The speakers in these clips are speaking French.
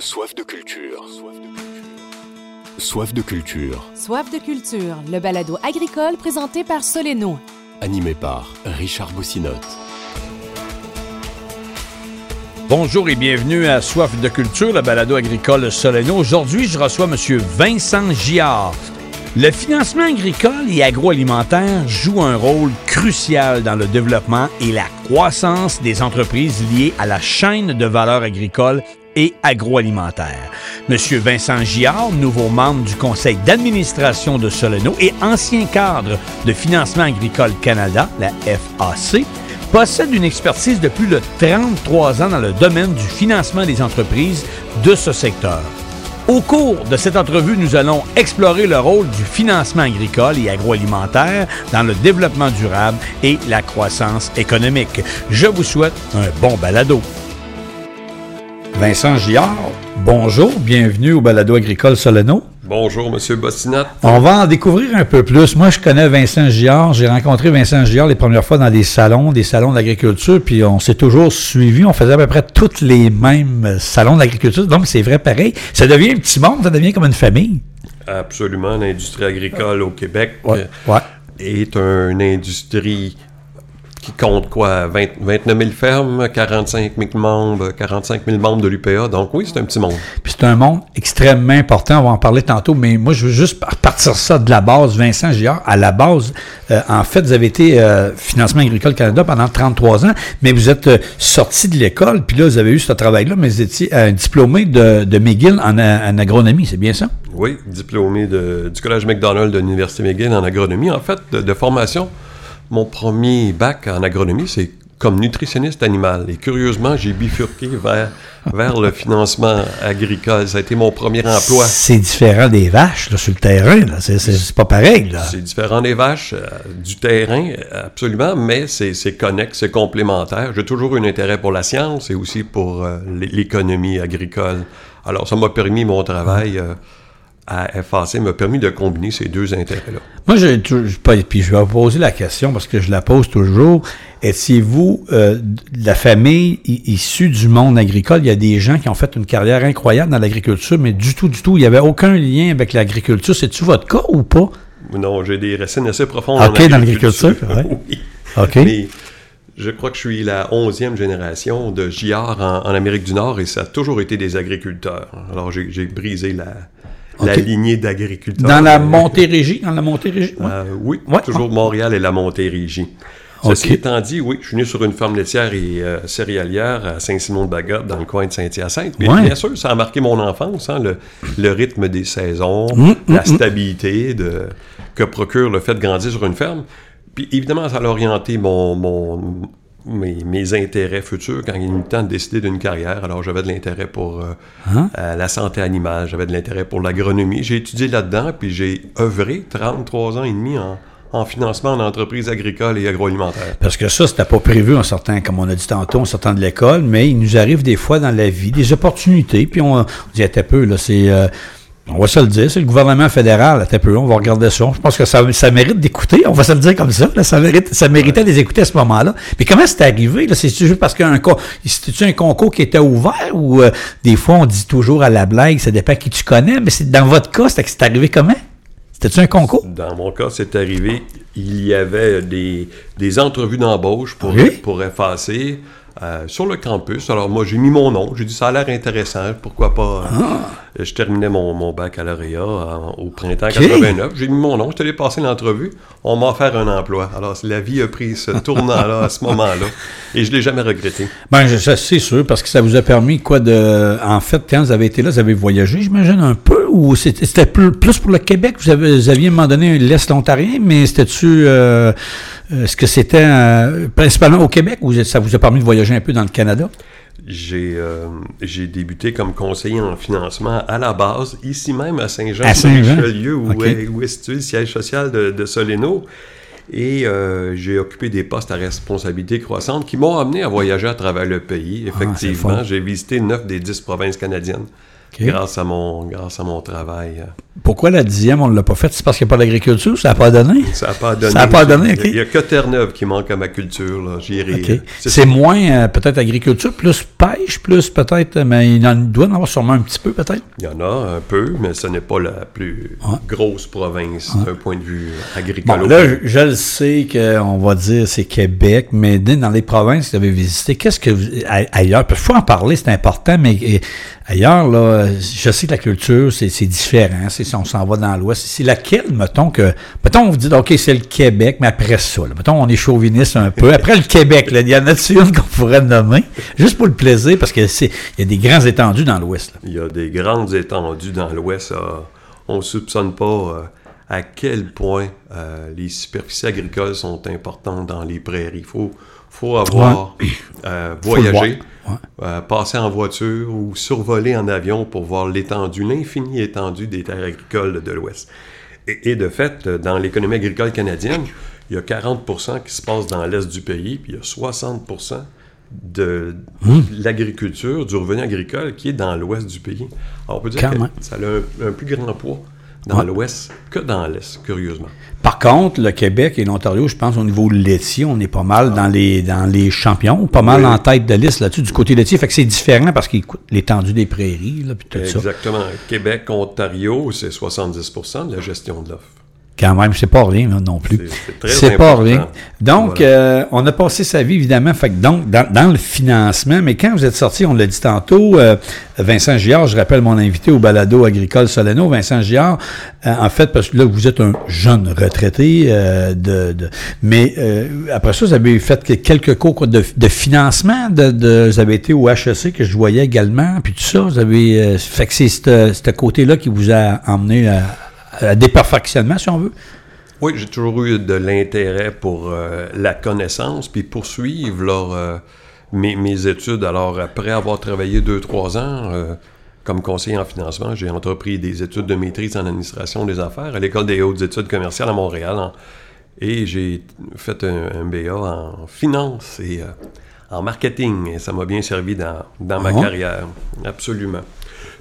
Soif de culture. Soif de culture. Soif de culture, le balado agricole présenté par Soleno. Animé par Richard Boussinotte. Bonjour et bienvenue à Soif de culture, le balado agricole Soleno. Aujourd'hui, je reçois M. Vincent Giard. Le financement agricole et agroalimentaire joue un rôle crucial dans le développement et la croissance des entreprises liées à la chaîne de valeur agricole et agroalimentaire. Monsieur Vincent Giard, nouveau membre du conseil d'administration de Soleno et ancien cadre de Financement agricole Canada, la FAC, possède une expertise de plus de 33 ans dans le domaine du financement des entreprises de ce secteur. Au cours de cette entrevue, nous allons explorer le rôle du financement agricole et agroalimentaire dans le développement durable et la croissance économique. Je vous souhaite un bon balado. Vincent Giard, bonjour, bienvenue au balado agricole Soleno. Bonjour, Monsieur Bostinat. On va en découvrir un peu plus. Moi, je connais Vincent Giard. J'ai rencontré Vincent Giard les premières fois dans des salons, des salons d'agriculture, puis on s'est toujours suivi. On faisait à peu près tous les mêmes salons d'agriculture. Donc, c'est vrai pareil. Ça devient un petit monde, ça devient comme une famille. Absolument. L'industrie agricole au Québec Ouais, ouais. est une industrie qui compte quoi 20 29 000 fermes, 45 000 membres, 45 000 membres de l'UPA. Donc oui, c'est un petit monde. Puis c'est un monde extrêmement important, on va en parler tantôt, mais moi je veux juste partir ça de la base. Vincent Giard, à la base, euh, en fait, vous avez été euh, Financement agricole Canada pendant 33 ans, mais vous êtes euh, sorti de l'école, puis là vous avez eu ce travail-là, mais vous étiez diplômé de, de McGill en, agronomie, c'est bien ça? Oui, diplômé de- du Collège McDonald de l'Université McGill en agronomie. En fait, de, de formation, mon premier bac en agronomie, c'est comme nutritionniste animal. Et curieusement, j'ai bifurqué vers, vers le financement agricole. Ça a été mon premier emploi. C'est différent des vaches là, sur le terrain, là. C'est, pas pareil. Là. C'est différent des vaches, euh, du terrain, euh, absolument, mais c'est c'est connexe, c'est complémentaire. J'ai toujours eu un intérêt pour la science et aussi pour euh, l'é- l'économie agricole. Alors, ça m'a permis, mon travail euh, à FAC m'a permis de combiner ces deux intérêts-là. Moi, je, je- pas- puis je vais vous poser la question parce que je la pose toujours. Étiez-vous euh, de la famille issue du monde agricole? Il y a des gens qui ont fait une carrière incroyable dans l'agriculture, mais du tout, du tout, il n'y avait aucun lien avec l'agriculture. C'est-tu votre cas ou pas? Non, j'ai des racines assez profondes Ok, dans l'agriculture, ouais. oui. OK. Mais je crois que je suis la onzième génération de JR en, en Amérique du Nord et ça a toujours été des agriculteurs. Alors, j'ai brisé la, la lignée d'agriculteurs. Dans la Montérégie? Dans la Montérégie? ouais. Euh, oui, Ouais, toujours Montréal et la Montérégie. Ceci étant dit, oui, je suis né sur une ferme laitière et euh, céréalière à Saint-Simon-de-Bagotte, dans le coin de Saint-Hyacinthe. Mais Ouais. bien sûr, ça a marqué mon enfance, hein, le, le rythme des saisons, Mm, la mm, mm. stabilité de, que procure le fait de grandir sur une ferme. Puis évidemment, ça a orienté mon, mon- mes, mes intérêts futurs quand il est temps de décider d'une carrière. Alors, j'avais de l'intérêt pour euh, Hein? euh, la santé animale, j'avais de l'intérêt pour l'agronomie. J'ai étudié là-dedans, puis j'ai œuvré 33 ans et demi en, en financement en entreprise agricole et agroalimentaire. Parce que ça, c'était pas prévu en sortant, comme on a dit tantôt, en sortant de l'école, mais il nous arrive des fois dans la vie des opportunités, puis on, on dit, un peu, là, c'est... euh, on va se le dire, c'est le gouvernement fédéral, peu, on va regarder ça. Je pense que ça, ça mérite d'écouter, on va se le dire comme ça, là, ça, mérite, ça méritait de les écouter à ce moment-là. Mais comment c'est arrivé? Là? C'est juste parce qu'un c'était-tu un concours qui était ouvert ou euh, des fois on dit toujours à la blague, ça dépend qui tu connais, mais c'est dans votre cas, c'était c'est arrivé comment? C'était-tu un concours? Dans mon cas, c'est arrivé, il y avait des, des entrevues d'embauche pour, Oui. pour FAC euh, sur le campus. Alors moi, j'ai mis mon nom, j'ai dit ça a l'air intéressant, pourquoi pas. euh, Je terminais mon, mon baccalauréat en- au printemps 89, j'ai mis mon nom, je allé passer l'entrevue, on m'a offert un emploi. Alors la vie a pris ce tournant-là à ce moment-là et je l'ai jamais regretté. Ben, c'est sûr, parce que ça vous a permis quoi de. En fait, quand vous avez été là, vous avez voyagé, j'imagine, un peu, ou c'était c'était plus, plus pour le Québec? Vous, avez, vous aviez à un moment donné l'Est ontarien, mais c'était-tu. euh, Est-ce que c'était euh, principalement au Québec ou ça vous a permis de voyager un peu dans le Canada? J'ai euh, j'ai débuté comme conseiller en financement à la base, ici même à Saint-Jean, À Saint-Jean? Richelieu, où, Ok. est, où est situé le siège social de, de Soleno. Et euh, j'ai occupé des postes à responsabilité croissante qui m'ont amené à voyager à travers le pays. Ah, Effectivement, j'ai visité neuf des dix provinces canadiennes Grâce, à mon, grâce à mon travail. euh. Pourquoi la dixième, on ne l'a pas faite? C'est parce qu'il n'y a pas d'agriculture? Ça n'a pas donné? Ça n'a pas donné. Ça a pas donné, OK. Il n'y a que Terre-Neuve qui manque à ma culture. là. J'irai. OK. euh, c'est moins euh, peut-être agriculture, plus pêche, plus peut-être, mais il en doit en avoir sûrement un petit peu peut-être? Il y en a un peu, mais ce n'est pas la plus Ouais. grosse province d'un point de vue agricole. là, je, je le sais qu'on va dire c'est Québec, mais dans les provinces que vous avez visitées, qu'est-ce que vous, ailleurs, il faut en parler, c'est important, mais euh, ailleurs, là, je sais que la culture, c'est différent, c'est si on s'en va dans l'Ouest. C'est laquelle, mettons que, mettons, on vous dit, OK, c'est le Québec, mais après ça, là, mettons, on est chauviniste un peu. Après le Québec, là, il y une qu'on pourrait nommer, juste pour le plaisir, parce que c'est, il y a des grands étendues dans l'Ouest. Il y a des grandes étendues dans l'Ouest. ah, on ne soupçonne pas euh, à quel point euh, les superficies agricoles sont importantes dans les prairies. Il faut, faut avoir euh, voyagé, euh, passer en voiture ou survoler en avion pour voir l'étendue, l'infinie étendue des terres agricoles de l'Ouest. Et, et de fait, euh, dans l'économie agricole canadienne, il y a 40% qui se passe dans l'est du pays, puis il y a 60% de Hmm. l'agriculture, du revenu agricole qui est dans l'ouest du pays. Alors, on peut dire Quand que même. ça a un, un plus grand poids dans Ouais. l'ouest que dans l'est, curieusement. Par contre, le Québec et l'Ontario, je pense, au niveau laitier, on est pas mal dans les dans les champions, pas mal Oui. en tête de liste là-dessus, du côté laitier. Fait que c'est différent parce qu'il coûte l'étendue des prairies, là, puis tout ça. Exactement. Québec, Ontario, c'est 70% de la gestion de l'offre. Quand même, c'est pas rien non plus. C'est- pas rien. Donc, Voilà. euh, on a passé sa vie, évidemment, fait que donc, dans, dans le financement, mais quand vous êtes sorti, on l'a dit tantôt, euh, Vincent Giard, je rappelle mon invité au balado agricole Soleno, Vincent Giard, euh, en fait, parce que là, vous êtes un jeune retraité, euh, de, de- mais euh, après ça, vous avez fait que- quelques cours quoi, de, de financement, de, de- vous avez été au HEC, que je voyais également, puis tout ça, vous avez, euh, fait que c'est ce ce côté-là qui vous a emmené à, à des perfectionnements, si on veut. Oui, j'ai toujours eu de l'intérêt pour euh, la connaissance, puis poursuivre leur, euh, mes, mes études. Alors, après avoir travaillé deux, trois ans euh, comme conseiller en financement, j'ai entrepris des études de maîtrise en administration des affaires à l'École des hautes études commerciales à Montréal. en- et j'ai fait un, un BA en finance et euh, en marketing. Et ça m'a bien servi dans, dans ma Ah. carrière, absolument.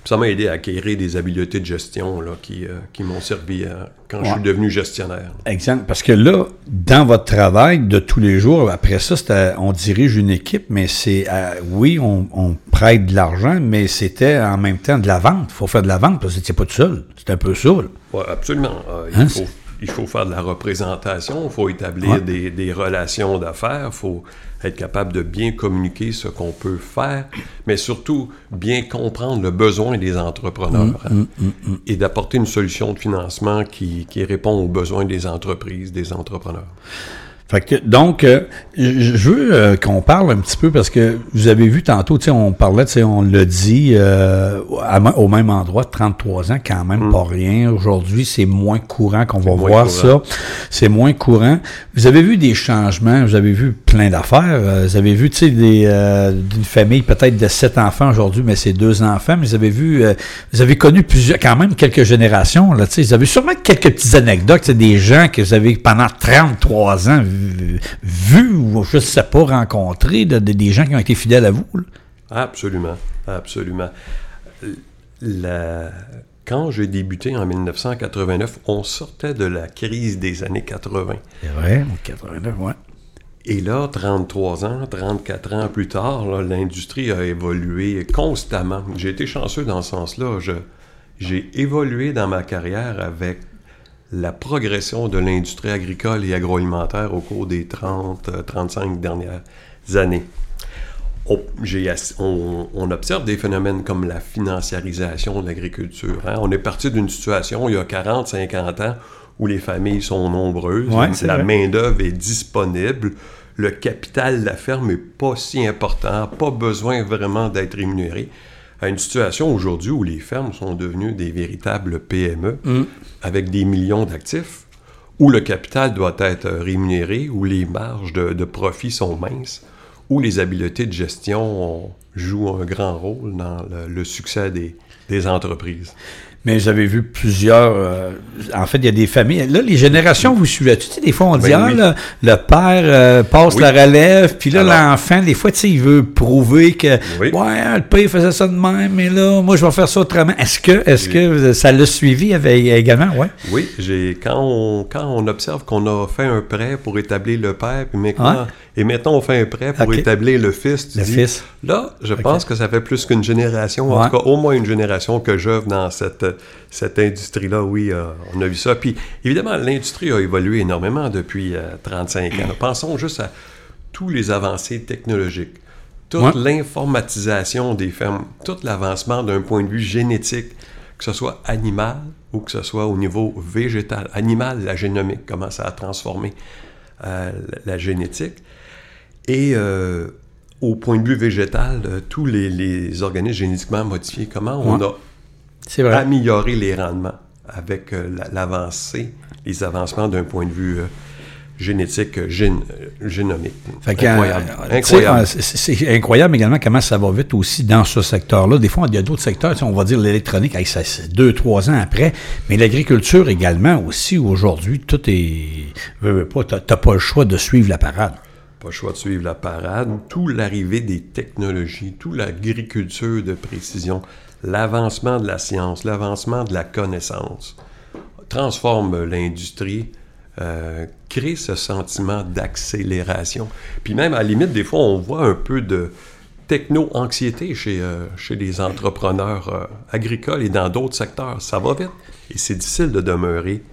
Ça m'a aidé à acquérir des habiletés de gestion là, qui, euh, qui m'ont servi euh, quand je suis devenu gestionnaire. Exemple, parce que là, dans votre travail de tous les jours, après ça, on dirige une équipe, mais c'est, euh, oui, on, on prête de l'argent, mais c'était en même temps de la vente. Il faut faire de la vente parce que c'était pas tout seul. C'était un peu ça. Oui, absolument. Euh, Hein, il, c'est- faut, il faut faire de la représentation, il faut établir Ouais. des, des relations d'affaires, il faut être capable de bien communiquer ce qu'on peut faire, mais surtout bien comprendre le besoin des entrepreneurs Hum, hein, et d'apporter une solution de financement qui, qui répond aux besoins des entreprises, des entrepreneurs. Fait que, donc, euh, je veux euh, qu'on parle un petit peu parce que vous avez vu tantôt, tu sais, on parlait, on l'a dit, euh, à au même endroit, 33 ans, quand même pas rien. Aujourd'hui, c'est moins courant qu'on va voir courant. ça. C'est moins courant. Vous avez vu des changements, vous avez vu plein d'affaires. euh, Vous avez vu, tu sais, euh, d'une famille peut-être de sept enfants aujourd'hui, mais c'est deux enfants. Mais vous avez vu, euh, vous avez connu plusieurs, quand même quelques générations, là, tu sais. Vous avez sûrement quelques petites anecdotes, des gens que vous avez pendant 33 ans vu, vu ou je sais pas rencontré, de- de- des gens qui ont été fidèles à vous. là. Absolument, absolument. La- Quand j'ai débuté en 1989, on sortait de la crise des années 80. C'est vrai, en 89, ouais. Et là, 33 ans, 34 ans plus tard, l'industrie a évolué constamment. J'ai été chanceux dans ce sens-là. J'ai évolué dans ma carrière avec la progression de l'industrie agricole et agroalimentaire au cours des 30, euh, 35 dernières années. On, observe des phénomènes comme la financiarisation de l'agriculture. hein. On est parti d'une situation il y a 40, 50 ans où les familles sont nombreuses, Ouais, la main-d'œuvre est disponible, le capital de la ferme n'est pas si important, pas besoin vraiment d'être rémunéré, à une situation aujourd'hui où les fermes sont devenues des véritables PME avec des millions d'actifs, où le capital doit être rémunéré, où les marges de, de profit sont minces, où les habiletés de gestion ont joue un grand rôle dans le, le succès des, des entreprises. Mais j'avais vu plusieurs. euh, en fait, il y a des familles. Là, les générations, vous suivez. Tu sais, des fois, on dit, Ben ah, oui. là, le père euh, passe Oui. la relève, puis là, l'enfant, des fois, tu sais, il veut prouver que, Oui. ouais, le père faisait ça de même, mais là, moi, je vais faire ça autrement. Est-ce que, est-ce que ça l'a suivi avec, également? Ouais. Oui, j'ai quand on, quand on observe qu'on a fait un prêt pour établir le père, puis maintenant, Ouais. et maintenant on fait un prêt pour établir le fils, tu Le dis, fils. là, je pense que ça fait plus qu'une génération, en Ouais. tout cas au moins une génération que j'œuvre dans cette, cette industrie-là, oui, euh, on a vu ça. Puis évidemment, l'industrie a évolué énormément depuis euh, 35 ans. Pensons juste à tous les avancées technologiques, toute Ouais. l'informatisation des fermes, tout l'avancement d'un point de vue génétique, que ce soit animal ou que ce soit au niveau végétal. Animal, la génomique commence à transformer euh, la, la génétique. Et euh, au point de vue végétal, euh, tous les, les organismes génétiquement modifiés, comment on Ouais. a vrai. amélioré les rendements avec euh, la- l'avancée, les avancements d'un point de vue euh, génétique, gén- génomique. Fait incroyable. c'est- incroyable également comment ça va vite aussi dans ce secteur-là. Des fois, il y a d'autres secteurs, on va dire l'électronique, c'est deux, trois ans après, mais l'agriculture également aussi, aujourd'hui, tout est... t'as pas le choix de suivre la parade. Pas le choix de suivre la parade. Tout l'arrivée des technologies, tout l'agriculture de précision, l'avancement de la science, l'avancement de la connaissance transforme l'industrie, euh, crée ce sentiment d'accélération. Puis même, à la limite, des fois, on voit un peu de techno-anxiété chez, euh, chez les entrepreneurs euh, agricoles et dans d'autres secteurs. Ça va vite et c'est difficile de demeurer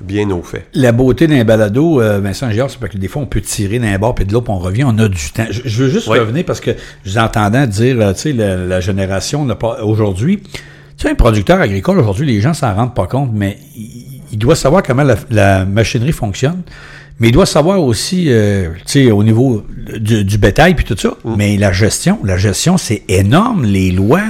bien au fait. La beauté d'un balado, euh, Vincent Giard, c'est parce que des fois, on peut tirer d'un bord puis de l'autre, puis on revient, on a du temps. Je, je veux juste Oui. revenir parce que je vous entendais dire, euh, tu sais, la, la génération n'a pas aujourd'hui. Tu sais, un producteur agricole, aujourd'hui, les gens s'en rendent pas compte, mais il, il doit savoir comment la, la machinerie fonctionne. Mais il doit savoir aussi, euh, tu sais, au niveau du, du bétail puis tout ça. Mais la gestion, la gestion, c'est énorme. Les lois,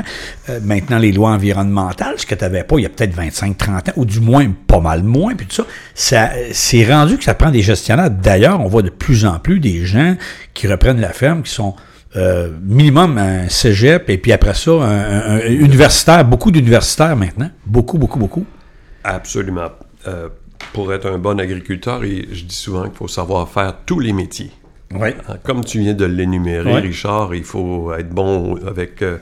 euh, maintenant les lois environnementales, ce que tu n'avais pas il y a peut-être 25, 30 ans, ou du moins pas mal moins, puis tout ça, ça c'est rendu que ça prend des gestionnaires. D'ailleurs, on voit de plus en plus des gens qui reprennent la ferme, qui sont euh, minimum un cégep, et puis après ça, un, un- un universitaire, beaucoup d'universitaires maintenant. Beaucoup, beaucoup, beaucoup. Absolument. Euh, pour être un bon agriculteur, et je dis souvent qu'il faut savoir faire tous les métiers. Oui. Hein, Comme tu viens de l'énumérer. Richard, il faut être bon avec euh,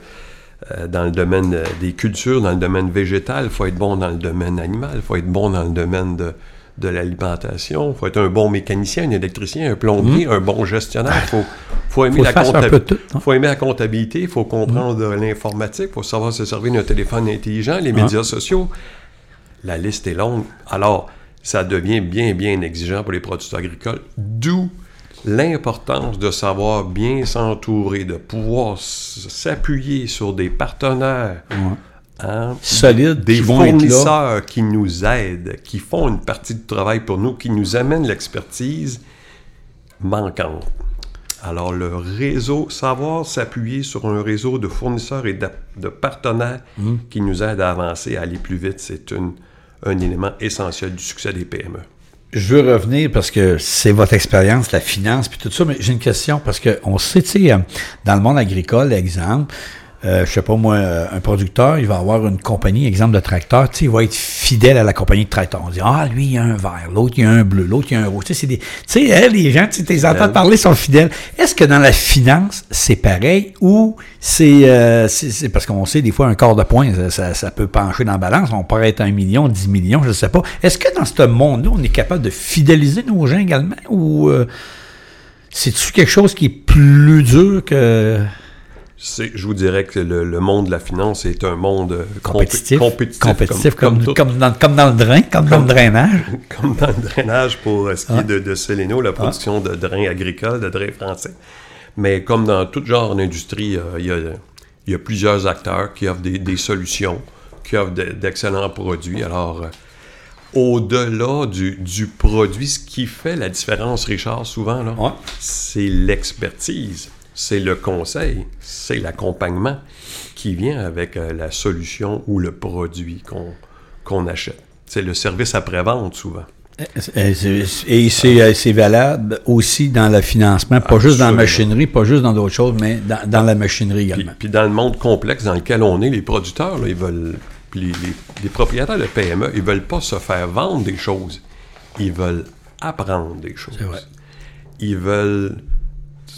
euh, dans le domaine euh, des cultures, dans le domaine végétal, il faut être bon dans le domaine animal, il faut être bon dans le domaine de, de l'alimentation, il faut être un bon mécanicien, un électricien, un plombier, un bon gestionnaire, il faut, faut aimer Faut la faire un compta- peu de tout, hein. faut aimer la comptabilité, il faut comprendre l'informatique, il faut savoir se servir d'un téléphone intelligent, les Ah. médias sociaux. La liste est longue. Alors, ça devient bien, bien exigeant pour les producteurs agricoles, d'où l'importance de savoir bien s'entourer, de pouvoir s'appuyer sur des partenaires, hein, Solides, des qui fournisseurs qui nous aident, qui font une partie du travail pour nous, qui nous amènent l'expertise manquante. Alors, le réseau, savoir s'appuyer sur un réseau de fournisseurs et de, de partenaires Mm. qui nous aident à avancer, à aller plus vite, c'est une- un élément essentiel du succès des PME. Je veux revenir parce que c'est votre expérience, la finance, puis tout ça, mais j'ai une question parce que on sait, tu sais, dans le monde agricole, exemple, euh, je sais pas moi, euh, un producteur, il va avoir une compagnie, exemple de tracteur, tu sais, il va être fidèle à la compagnie de tracteur. On dit, ah, lui, il y a un vert, l'autre, il y a un bleu, l'autre, il y a un rouge. Tu sais, c'est des, tu sais, hein, les gens, tu les entends parler, sont fidèles. Est-ce que dans la finance, c'est pareil ou c'est, euh, c'est, c'est parce qu'on sait, des fois, un quart de point, ça, ça, ça peut pencher dans la balance. On pourrait être un million, dix millions, je ne sais pas. Est-ce que dans ce monde-là, on est capable de fidéliser nos gens également ou euh, c'est-tu quelque chose qui est plus dur que Je vous dirais que le, le monde de la finance est un monde euh, compé- compétitif? compétitif, Compétitif, comme, dans, comme dans le drain, comme dans le drainage. comme dans le drainage pour euh, ce qui Ah. est de, de Céléno, la production de drains agricoles, de drains français. Mais comme dans tout genre d'industrie, euh, il y, a, il y a plusieurs acteurs qui offrent des, des solutions, qui offrent de- d'excellents produits. Alors, euh, au-delà du, du produit, ce qui fait la différence, Richard, souvent, là, Ouais. c'est l'expertise, c'est le conseil, c'est l'accompagnement qui vient avec euh, la solution ou le produit qu'on qu'on achète. C'est le service après-vente, souvent. Et c'est- Et c'est euh, valable aussi dans le financement, pas juste dans la machinerie, pas juste dans d'autres choses, mais dans, dans la machinerie Puis, également. puis dans le monde complexe dans lequel on est, les producteurs, là, ils veulent. puis les, les- les propriétaires de PME, ils veulent pas se faire vendre des choses. Ils veulent apprendre des choses. Ils veulent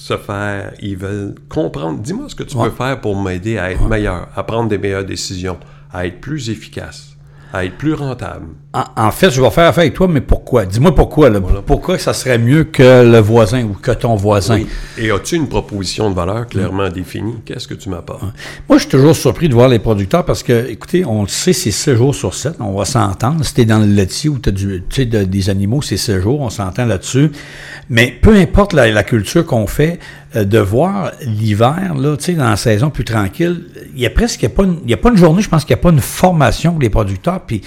se faire. Ils veulent comprendre. Dis-moi ce que tu Ouais. peux faire pour m'aider à être meilleur, à prendre des meilleures décisions, à être plus efficace, à être plus rentable. En, en fait, je vais faire affaire avec toi, mais pourquoi? Dis-moi pourquoi. Là. Pourquoi ça serait mieux que le voisin ou que ton voisin? Oui. Et as-tu une proposition de valeur clairement définie? Qu'est-ce que tu m'apportes? Moi, je suis toujours surpris de voir les producteurs parce que, écoutez, on le sait, c'est 6 jours sur 7. On va s'entendre. Si t'es dans le laitier ou tu as des animaux, c'est 6 jours. On s'entend là-dessus. Mais peu importe la, la culture qu'on fait, euh, de voir l'hiver, là, tu sais, dans la saison plus tranquille, il y a presque il y a pas une, y a pas une journée, je pense qu'il n'y a pas une formation pour les producteurs. Puis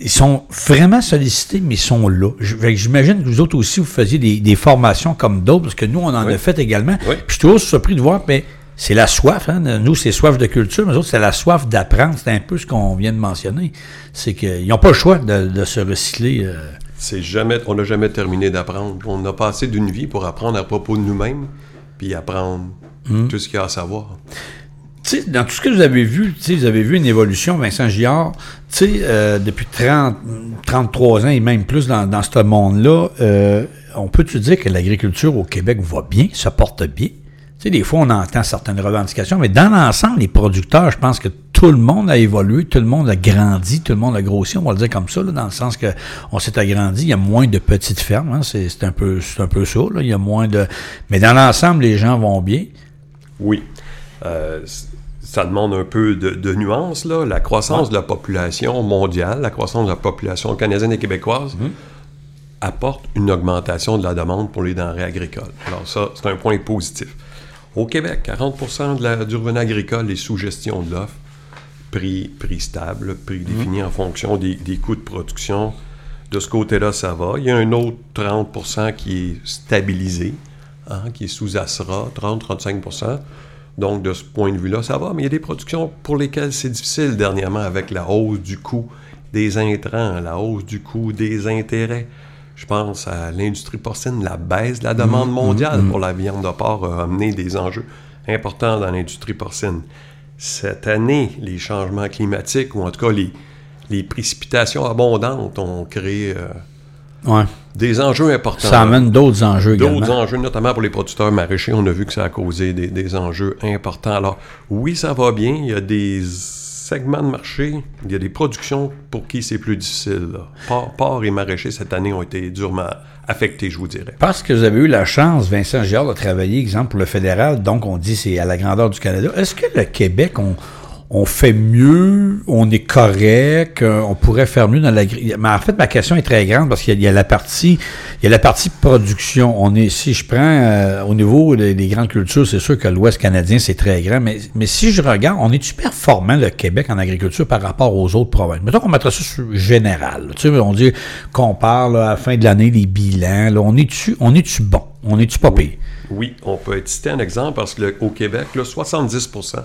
ils sont vraiment sollicités, mais ils sont là. J'imagine que vous autres aussi, vous faisiez des, des formations comme d'autres, parce que nous, on en Oui. a fait également. Oui. Puis je suis toujours surpris de voir, mais c'est la soif. Hein? Nous, c'est soif de culture, mais autres, c'est la soif d'apprendre. C'est un peu ce qu'on vient de mentionner. C'est qu'ils n'ont pas le choix de, de se recycler. euh. C'est jamais, on n'a jamais terminé d'apprendre. On a passé d'une vie pour apprendre à propos de nous-mêmes, puis apprendre Hmm. tout ce qu'il y a à savoir. Dans tout ce que vous avez vu, vous avez vu une évolution, Vincent sais, euh, depuis 30, 33 ans et même plus dans, dans ce monde-là, euh, on peut-tu dire que l'agriculture au Québec va bien, se porte bien? Tu sais, des fois, on entend certaines revendications, mais dans l'ensemble, les producteurs, je pense que tout le monde a évolué, tout le monde a grandi, tout le monde a grossi, on va le dire comme ça, là, dans le sens que on s'est agrandi, il y a moins de petites fermes, hein, c'est un peu, c'est un peu ça, là, il y a moins de... Mais dans l'ensemble, les gens vont bien. Oui. Euh, ça demande un peu de, de nuance, là. La croissance de la population mondiale, la croissance de la population canadienne et québécoise Mhm. apporte une augmentation de la demande pour les denrées agricoles. Alors ça, c'est un point positif. Au Québec, 40% de la, du revenu agricole est sous gestion de l'offre. Prix, prix stable, prix défini en fonction des, des coûts de production. De ce côté-là, ça va. Il y a un autre 30% qui est stabilisé, hein, qui est sous ASRA, 30-35% Donc, de ce point de vue-là, ça va. Mais il y a des productions pour lesquelles c'est difficile dernièrement avec la hausse du coût des intrants, la hausse du coût des intérêts. Je pense à l'industrie porcine, la baisse de la demande mondiale pour la viande de porc a amené des enjeux importants dans l'industrie porcine. Cette année, les changements climatiques, ou en tout cas les, les précipitations abondantes, ont créé euh, Ouais. des enjeux importants. Ça amène d'autres enjeux également. D'autres enjeux, notamment pour les producteurs maraîchers, on a vu que ça a causé des, des enjeux importants. Alors, oui, ça va bien. Il y a des segments de marché, il y a des productions pour qui c'est plus difficile. porc et maraîchers, cette année, ont été durement affectés, je vous dirais. Parce que vous avez eu la chance, Vincent Giard, de travailler, exemple, pour le fédéral, donc on dit c'est à la grandeur du Canada. Est-ce que le Québec, on, on fait mieux, on est correct, euh, on pourrait faire mieux dans l'agri... Mais en fait, ma question est très grande parce qu'il y a- il y, a la partie, il y a la partie production. On est, si je prends euh, au niveau des, des grandes cultures, c'est sûr que l'Ouest canadien, c'est très grand, mais, mais si je regarde, on est-tu performant, le Québec, en agriculture par rapport aux autres provinces? Mettons qu'on mettrait ça sur général. là. Tu sais, on dit qu'on parle à la fin de l'année, les bilans, là, on est-tu on est-tu bon? On est-tu pas pire? Oui, on peut citer un exemple parce qu'au Québec, là, 70 de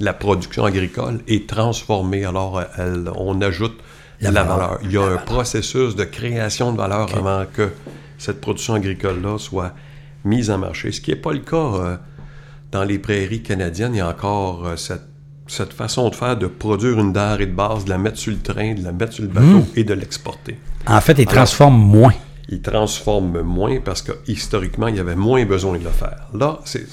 la production agricole est transformée. Alors, elle- on ajoute La la, valeur. valeur. Il y a un processus de création de valeur avant que cette production agricole-là soit mise en marché, ce qui n'est pas le cas euh, dans les prairies canadiennes. Il y a encore euh, cette, cette façon de faire de produire une denrée de base, de la mettre sur le train, de la mettre sur le bateau et de l'exporter. En fait, ils Alors- transforment moins. Il transforme moins parce que historiquement, il y avait moins besoin de le faire. Là, c'est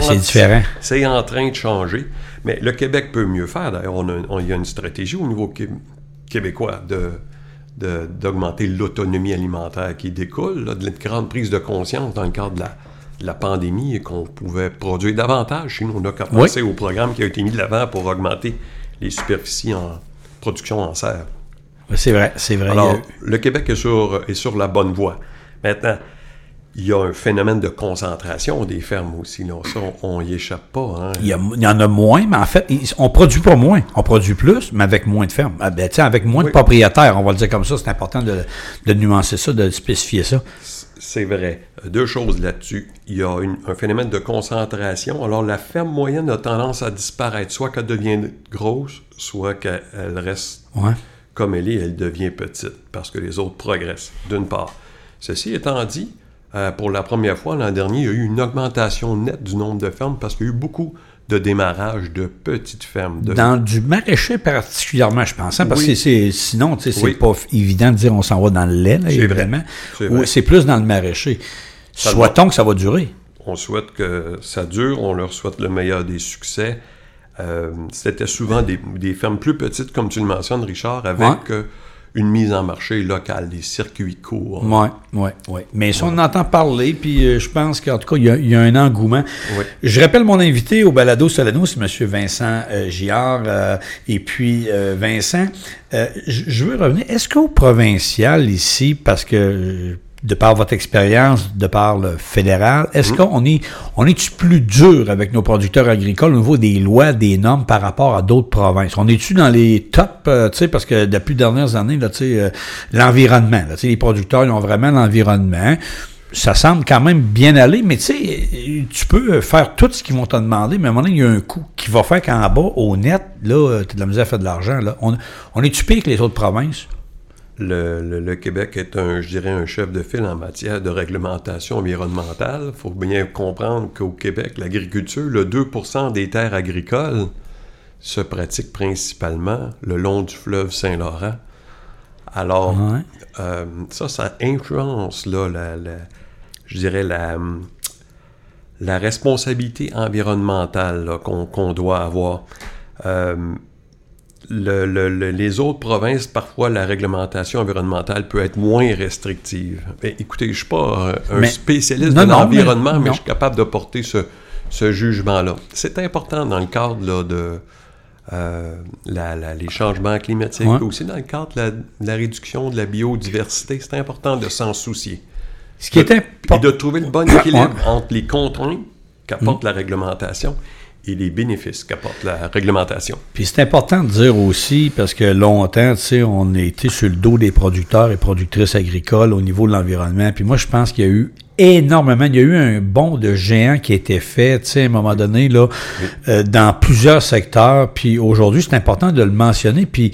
c'est- en- différent. C'est en train de changer, mais le Québec peut mieux faire. D'ailleurs, on a- y a une stratégie au niveau qué- québécois de d'augmenter l'autonomie alimentaire qui découle là, de la grande prise de conscience dans le cadre de la, de la pandémie et qu'on pouvait produire davantage. Chez nous, on Oui. penser au programme qui a été mis de l'avant pour augmenter les superficies en production en serre. C'est vrai, c'est vrai. Alors, a- le Québec est sur, est sur la bonne voie. Maintenant, il y a un phénomène de concentration des fermes aussi. Là. Ça, on n'y échappe pas. hein. Il y, a- il y en a moins, mais en fait, on produit pas moins. On produit plus, mais avec moins de fermes. Ah, ben, tiens, avec moins de propriétaires, on va le dire comme ça. C'est important de, de nuancer ça, de spécifier ça. C'est vrai. Deux choses là-dessus. Il y a une- un phénomène de concentration. Alors, la ferme moyenne a tendance à disparaître, soit qu'elle devienne grosse, soit qu'elle reste Ouais. comme elle est, elle devient petite parce que les autres progressent, d'une part. Ceci étant dit, euh, pour la première fois l'an dernier, il y a eu une augmentation nette du nombre de fermes parce qu'il y a eu beaucoup de démarrage de petites fermes. De... Dans du maraîcher particulièrement, je pense. hein, parce Oui. que c'est, sinon, c'est Oui. pas évident de dire on s'en va dans le lait, là, C'est évidemment. Ou plus dans le maraîcher. Souhaitons que ça va durer. On souhaite que ça dure, on leur souhaite le meilleur des succès. Euh, C'était souvent des, des fermes plus petites, comme tu le mentionnes, Richard, avec Ouais. euh, une mise en marché locale, des circuits courts. Oui, oui, oui. Mais ça, on en entend parler, puis euh, je pense qu'en tout cas, il y a, il y a un engouement. Je rappelle mon invité au Balado Solano, c'est M. Vincent euh, Giard. euh, et puis, euh, Vincent, euh, je je veux revenir. Est-ce qu'au provincial, ici, parce que euh, de par votre expérience, de par le fédéral, est-ce Mm. qu'on est, on est-tu plus dur avec nos producteurs agricoles au niveau des lois, des normes par rapport à d'autres provinces? On est-tu dans les tops, euh, tu sais, parce que depuis les dernières années, là, tu sais, euh, l'environnement, là, tu sais, les producteurs, ils ont vraiment l'environnement. Ça semble quand même bien aller, mais tu sais, tu peux faire tout ce qu'ils vont te demander, mais à un moment donné, il y a un coût qui va faire qu'en bas, au net, là, tu as de la misère à faire de l'argent, là. On, on est-tu pire que les autres provinces? Le, le- le Québec est un, je dirais, un chef de file en matière de réglementation environnementale. Il faut bien comprendre qu'au Québec, l'agriculture, le 2% des terres agricoles se pratique principalement le long du fleuve Saint-Laurent. Alors, Ouais. euh, ça, ça influence, là, la, la- je dirais, la, la responsabilité environnementale qu'on doit avoir. Euh, le- le- le- les autres provinces, parfois, la réglementation environnementale peut être moins restrictive. Mais écoutez, je ne suis pas euh, un Mais- spécialiste non, de l'environnement, mais- je suis capable de porter ce, ce jugement-là. C'est important dans le cadre là, de euh, la- la- les changements climatiques, Ouais. aussi dans le cadre de la, de la réduction de la biodiversité. C'est important de s'en soucier. Ce qui est Et de trouver le bon équilibre Ouais. entre les contraintes qu'apporte Mm. la réglementation et les bénéfices qu'apporte la réglementation. Puis c'est important de dire aussi, parce que longtemps, tu sais, on a été sur le dos des producteurs et productrices agricoles au niveau de l'environnement. Puis moi, je pense qu'il y a eu énormément, il y a eu un bond de géant qui a été fait, tu sais, à un moment donné, là, euh, dans plusieurs secteurs. Puis aujourd'hui, c'est important de le mentionner. Puis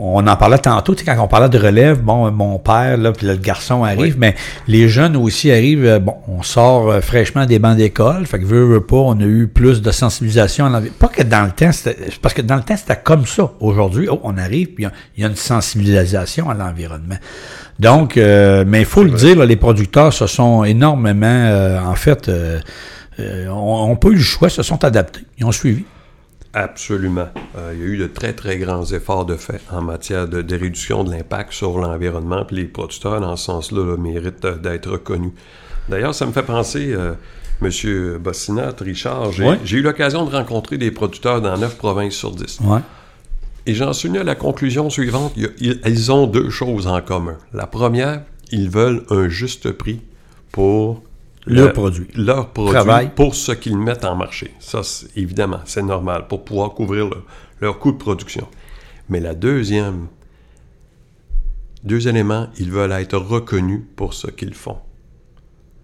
on en parlait tantôt, tu sais, quand on parlait de relève, bon, mon père, là, puis le garçon arrive, mais les jeunes aussi arrivent, euh, bon, on sort euh, fraîchement des bancs d'école, fait que veut, veut pas, on a eu plus de sensibilisation à l'environnement. Pas que dans le temps, c'était, parce que dans le temps, c'était comme ça. Aujourd'hui, oh, on arrive, puis il y a- il y, a une sensibilisation à l'environnement. Donc, euh, mais il faut le dire, là, les producteurs se sont énormément, euh, en fait, euh, euh, on n'a pas eu le choix, se sont adaptés, ils ont suivi. Absolument. Euh, il y a eu de très, très grands efforts de fait en matière de, de réduction de l'impact sur l'environnement, puis les producteurs, dans ce sens-là, là, méritent euh, d'être reconnus. D'ailleurs, ça me fait penser, euh, M. Bossinat, Richard, j'ai Ouais. eu l'occasion de rencontrer des producteurs dans neuf provinces sur 10. Ouais. Et j'en suis venu à la conclusion suivante. Il a- ils ont deux choses en commun. La première, ils veulent un juste prix pour Leur produit. Leur produit Travail. pour ce qu'ils mettent en marché. Ça, évidemment, c'est normal pour pouvoir couvrir le- leur coût de production. Mais la deuxième, deux éléments, ils veulent être reconnus pour ce qu'ils font.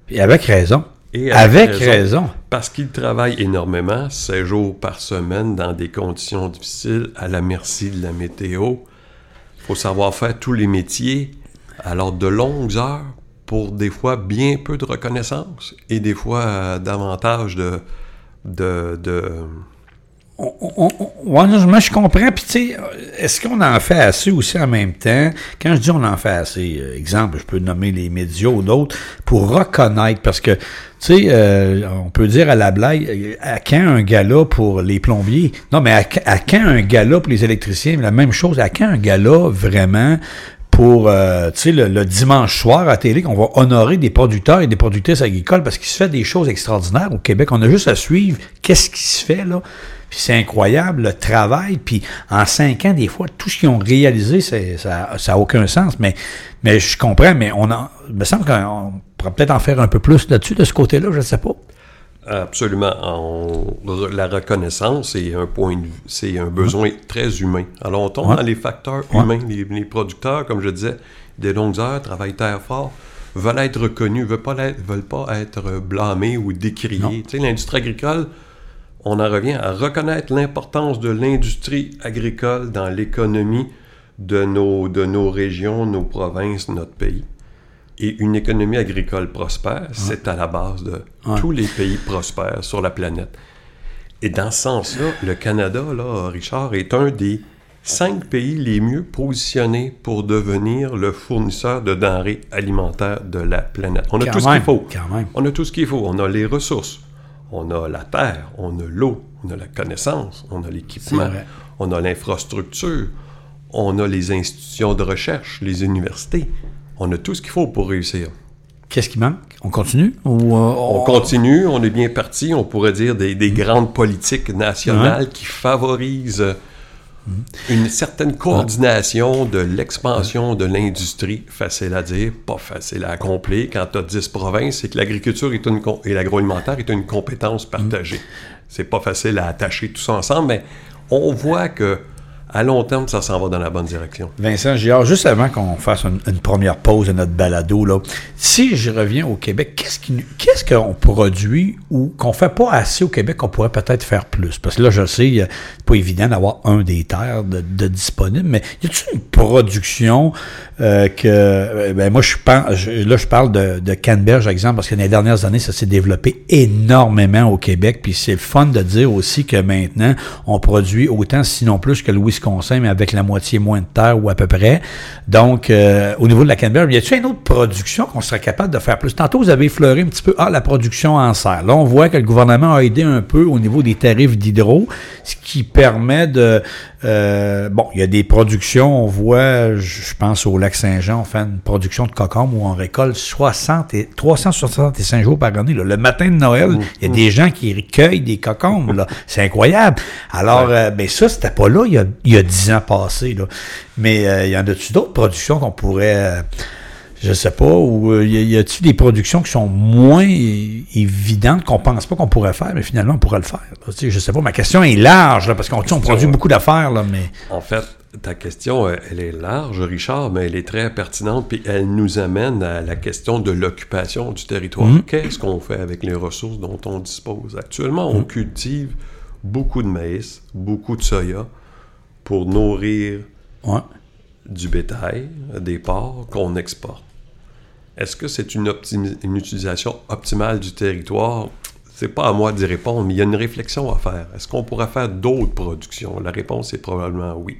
Et avec raison. Et Avec raison. Parce qu'ils travaillent énormément, 16 jours par semaine, dans des conditions difficiles, à la merci de la météo. Il faut savoir faire tous les métiers, alors de longues heures, pour des fois bien peu de reconnaissance, et des fois euh, davantage de... de, de moi, je comprends. Puis, tu sais, est-ce qu'on en fait assez aussi en même temps? Quand je dis on en fait assez, euh, exemple, je peux nommer les médias ou d'autres, pour reconnaître, parce que, tu sais, euh, on peut dire à la blague, à quand un gala pour les plombiers? Non, mais à, à quand un gala pour les électriciens? La même chose, à quand un gala vraiment pour, euh, le, le dimanche soir à télé, qu'on va honorer des producteurs et des productrices agricoles parce qu'il se fait des choses extraordinaires au Québec. On a juste à suivre qu'est-ce qui se fait, là. C'est incroyable, le travail. Puis en cinq ans, des fois, tout ce qu'ils ont réalisé, ça n'a aucun sens. Mais, mais je comprends, mais on en, il me semble qu'on pourrait peut-être en faire un peu plus là-dessus, de ce côté-là, je ne sais pas. Absolument. On- la reconnaissance, c'est un point, de vue- c'est un besoin très humain. Alors, on tombe Ouais. dans les facteurs Ouais. humains. Les, les producteurs, comme je disais, des longues heures, travaillent très fort, veulent être reconnus, veulent pas l'être- veulent pas être blâmés ou décriés. Tu sais, l'industrie agricole, on en revient à reconnaître l'importance de l'industrie agricole dans l'économie de nos, de nos régions, nos provinces, notre pays. Et une économie agricole prospère, c'est à la base de tous les pays prospères sur la planète. Et dans ce sens-là, le Canada, là, Richard, est un des cinq pays les mieux positionnés pour devenir le fournisseur de denrées alimentaires de la planète. On a Quand tout ce qu'il faut. quand même. On a tout ce qu'il faut. On a les ressources, on a la terre, on a l'eau, on a la connaissance, on a l'équipement, on a l'infrastructure, on a les institutions de recherche, les universités. On a tout ce qu'il faut pour réussir. Qu'est-ce qui manque? On continue? Ou, euh, On continue, on est bien parti, on pourrait dire des, des grandes politiques nationales qui favorisent euh, une certaine coordination de l'expansion de l'industrie. Facile à dire, pas facile à accomplir. Quand tu as 10 provinces, c'est que l'agriculture et l'agroalimentaire est une compétence partagée. C'est pas facile à attacher tout ça ensemble, mais on voit que à long terme, ça s'en va dans la bonne direction. Vincent Giard, juste avant qu'on fasse une, première pause de notre balado, là, si je reviens au Québec, qu'est-ce qu'on produit ou qu'on fait pas assez au Québec qu'on pourrait peut-être faire plus? Parce que là, je sais, c'est pas évident d'avoir un des terres de, de disponible, mais y a-t-il une production euh, que... euh, ben moi, je pense, là, je parle de, de canneberge, exemple, parce que dans les dernières années, ça s'est développé énormément au Québec, puis c'est le fun de dire aussi que maintenant, on produit autant, sinon plus que avec la moitié moins de terre ou à peu près. Donc, euh, au niveau de la canneberge, y a-t-il une autre production qu'on serait capable de faire plus? Tantôt, vous avez effleuré un petit peu, ah, la production en serre. Là, on voit que le gouvernement a aidé un peu au niveau des tarifs d'hydro, ce qui permet de... euh, bon, il y a des productions, on voit, je pense au lac Saint-Jean, on fait une production de cocombe où on récolte 60 et, 365 jours par année. là. Le matin de Noël, il y a des gens qui recueillent des cocombes. là. C'est incroyable. Alors, euh, ben ça, c'était pas là il y a, il y a 10 ans passés. Là. Mais euh, il y en a-tu d'autres productions qu'on pourrait... je sais pas, ou euh, y a-t-il des productions qui sont moins évidentes qu'on pense pas qu'on pourrait faire, mais finalement on pourrait le faire. sais, je sais pas, ma question est large, là, parce qu'on on produit beaucoup d'affaires, là, mais. En fait, ta question, euh, elle est large, Richard, mais elle est très pertinente, puis elle nous amène à la question de l'occupation du territoire. Qu'est-ce qu'on fait avec les ressources dont on dispose? Actuellement, on cultive beaucoup de maïs, beaucoup de soya pour nourrir Ouais. du bétail, des porcs qu'on exporte. Est-ce que c'est une, utilisation optimale du territoire? C'est pas à moi d'y répondre, mais il y a une réflexion à faire. Est-ce qu'on pourrait faire d'autres productions? La réponse est probablement oui.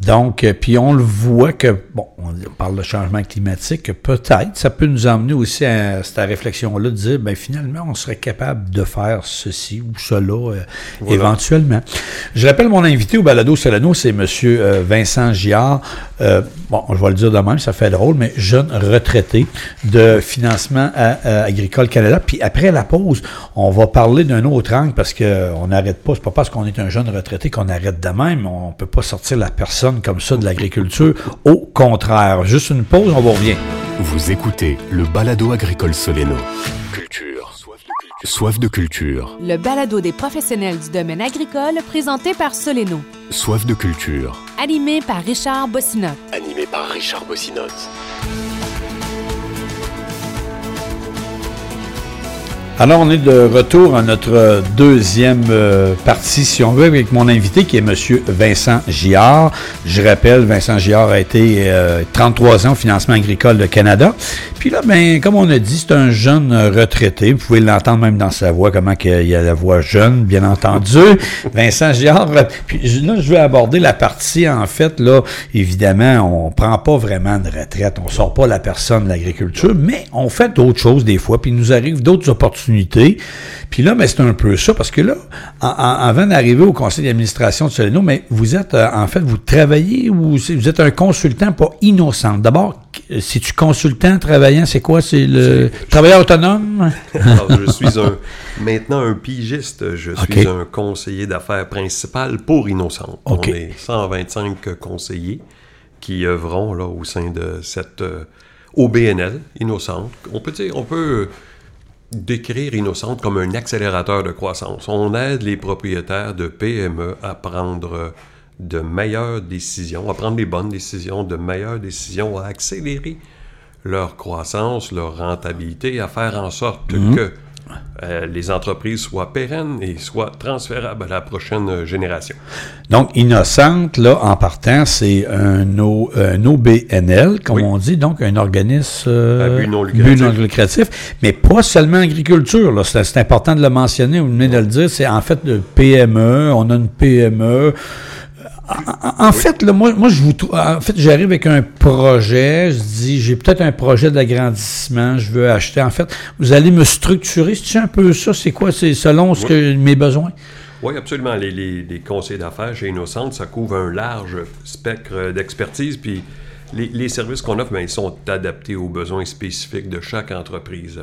Donc, euh, puis on le voit que, bon, on parle de changement climatique, que peut-être ça peut nous emmener aussi à cette réflexion-là de dire, ben finalement, on serait capable de faire ceci ou cela euh, éventuellement. Je rappelle mon invité au balado Solano, c'est M. Vincent Giard. Euh, bon, je vais le dire de même, ça fait drôle, mais jeune retraité de financement à, à Agricole Canada. Puis après la pause, on va parler d'un autre angle parce que on n'arrête pas. C'est pas parce qu'on est un jeune retraité qu'on arrête de même. On peut pas sortir la personne comme ça de l'agriculture. Au contraire. Juste une pause, on va revient. Vous écoutez le balado agricole Soleno. Culture. Soif de culture. Le balado des professionnels du domaine agricole présenté par Soleno. Soif de culture. Animé par Richard Bossinotte. Animé par Richard Bossinotte. Alors, on est de retour à notre deuxième euh, partie, si on veut, avec mon invité qui est M. Vincent Giard. Je rappelle, Vincent Giard a été euh, 33 ans au financement agricole de Canada. Puis là, ben, comme on a dit, c'est un jeune retraité. Vous pouvez l'entendre même dans sa voix, comment qu'il y a la voix jeune, bien entendu. Vincent Giard. Puis là, je vais aborder la partie, en fait, là, évidemment, on prend pas vraiment de retraite. On sort pas la personne de l'agriculture, mais on fait d'autres choses des fois, puis il nous arrive d'autres opportunités. Puis là, ben, c'est un peu ça, parce que là, en- en- avant d'arriver au conseil d'administration de Soleno, mais vous êtes, euh, en fait, vous travaillez ou vous êtes un consultant pas innocent. D'abord, euh, si tu consultant, travaillant, c'est quoi? C'est le travailleur autonome? Alors, je suis un, maintenant un pigiste. Je suis un conseiller d'affaires principal pour Innocente. Ok. On est 125 conseillers qui œuvront là, au sein de cette euh, OBNL, Innocente. On peut dire, on peut décrire Innocente comme un accélérateur de croissance. On aide les propriétaires de PME à prendre de meilleures décisions, à prendre les bonnes décisions, de meilleures décisions, à accélérer leur croissance, leur rentabilité, à faire en sorte que euh, les entreprises soient pérennes et soient transférables à la prochaine génération. Donc, Innocente, là, en partant, c'est un, O- un OBNL, comme Oui. on dit, donc un organisme euh, À but non lucratif. lucratif, mais pas seulement agriculture. là. C'est c'est important de le mentionner, vous venez de le dire, c'est en fait de PME, on a une PME. En, en fait, là, moi, moi, je vous en fait, j'arrive avec un projet, je dis, j'ai peut-être un projet d'agrandissement, je veux acheter. En fait, vous allez me structurer, c'est un peu ça, c'est quoi, c'est selon ce Oui. que mes besoins? Oui, absolument. Les, les- les conseils d'affaires chez Innocente, ça couvre un large spectre d'expertise. Puis les, les services qu'on offre, ben, ils sont adaptés aux besoins spécifiques de chaque entreprise.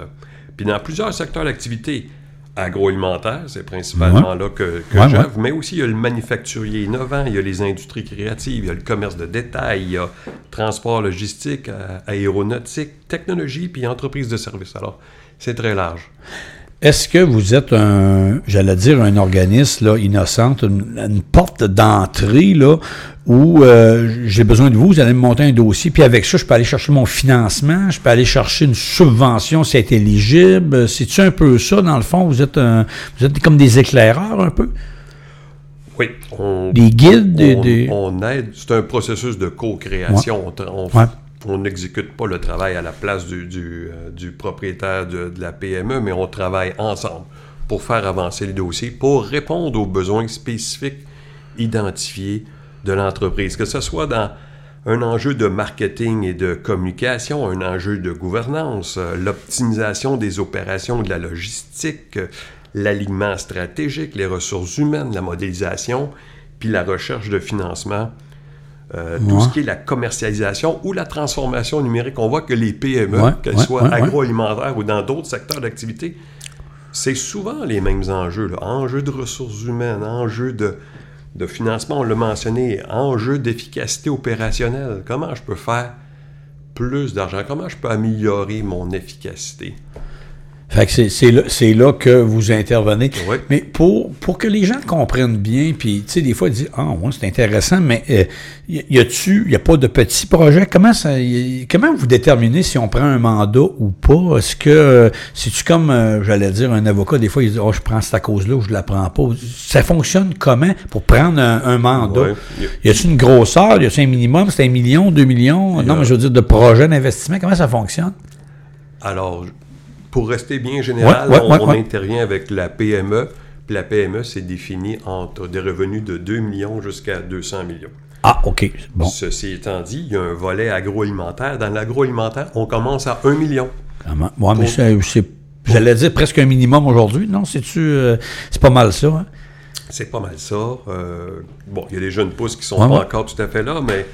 Puis dans plusieurs secteurs d'activité, agroalimentaire, c'est principalement là que, que Ouais, j'œuvre, mais aussi il y a le manufacturier innovant, il y a les industries créatives, il y a le commerce de détail, il y a transport logistique, euh, aéronautique, technologie, puis entreprise de services. Alors, c'est très large. Est-ce que vous êtes un, j'allais dire, un organisme là, innocent, une, une porte d'entrée là, où euh, j'ai besoin de vous, vous allez me monter un dossier, puis avec ça, je peux aller chercher mon financement, je peux aller chercher une subvention si c'est éligible? C'est-tu un peu ça, dans le fond? Vous êtes, un, vous êtes comme des éclaireurs un peu? Oui. On, Des guides? des- on, des- on aide. C'est un processus de co-création. On tra- On Ouais. On n'exécute pas le travail à la place du, euh, propriétaire de, la PME, mais on travaille ensemble pour faire avancer les dossiers, pour répondre aux besoins spécifiques identifiés de l'entreprise. Que ce soit dans un enjeu de marketing et de communication, un enjeu de gouvernance, euh, l'optimisation des opérations de la logistique, euh, l'alignement stratégique, les ressources humaines, la modélisation, puis la recherche de financement, euh, tout ce qui est la commercialisation ou la transformation numérique. On voit que les PME, Ouais, qu'elles ouais, soient agroalimentaires ou dans d'autres secteurs d'activité, c'est souvent les mêmes enjeux. Là. Enjeux de ressources humaines, enjeux de, de financement, on l'a mentionné, enjeux d'efficacité opérationnelle. Comment je peux faire plus d'argent? Comment je peux améliorer mon efficacité? Fait que c'est- c'est là, là que vous intervenez. Oui. Mais pour, pour que les gens comprennent bien, puis tu sais, des fois, ils disent Ah, ouais, c'est intéressant, mais euh, y, a-tu, y a pas de petits projets? Comment ça, y- comment vous déterminez si on prend un mandat ou pas? Est-ce que, euh, c'est-tu comme, euh, j'allais dire, un avocat, des fois, il dit Oh, je prends cette cause-là ou je la prends pas? Ça fonctionne comment pour prendre un, un mandat? Y a-tu une grosseur? Y a-tu un minimum? C'est un million, deux millions? Non, mais je veux dire, de projet d'investissement, comment ça fonctionne? Alors, pour rester bien général, Ouais, ouais, on, ouais, on ouais. intervient avec la PME. Puis la PME, c'est défini entre des revenus de 2 millions jusqu'à 200 millions. Ah, OK. Bon. Ceci étant dit, il y a un volet agroalimentaire. Dans l'agroalimentaire, on commence à 1 million. Comment? Ouais, mais c'est- c'est, j'allais dire presque un minimum aujourd'hui. Non, c'est-tu, euh, c'est pas mal ça. Hein? C'est pas mal ça. Euh, bon, il y a des jeunes pousses qui sont Ouais, pas ouais. encore tout à fait là, mais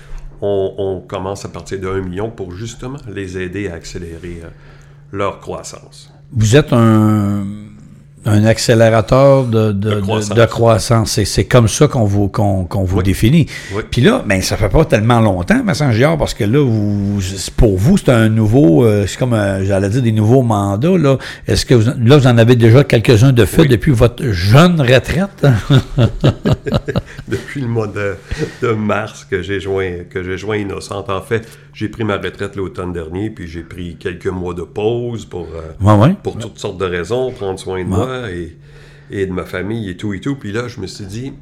on, on commence à partir de 1 million pour justement les aider à accélérer euh, leur croissance. Vous êtes un, un accélérateur de, de, De de- croissance. de croissance. C'est, comme ça qu'on vous, qu'on, vous Oui. définit. Oui. Puis là, ben, ça fait pas tellement longtemps, Vincent Giard, parce que là, vous, pour vous, c'est un nouveau, euh, c'est comme, euh, j'allais dire, des nouveaux mandats. Là. Est-ce que vous, là, vous en avez déjà quelques-uns de fait Oui. depuis votre jeune retraite? Depuis le mois de, mars que j'ai joint, que j'ai joint Innocente, en fait, j'ai pris ma retraite l'automne dernier, puis j'ai pris quelques mois de pause pour, euh, ouais, ouais. pour toutes sortes de raisons, prendre soin de moi et, et de ma famille et tout et tout. Puis là, je me suis dit,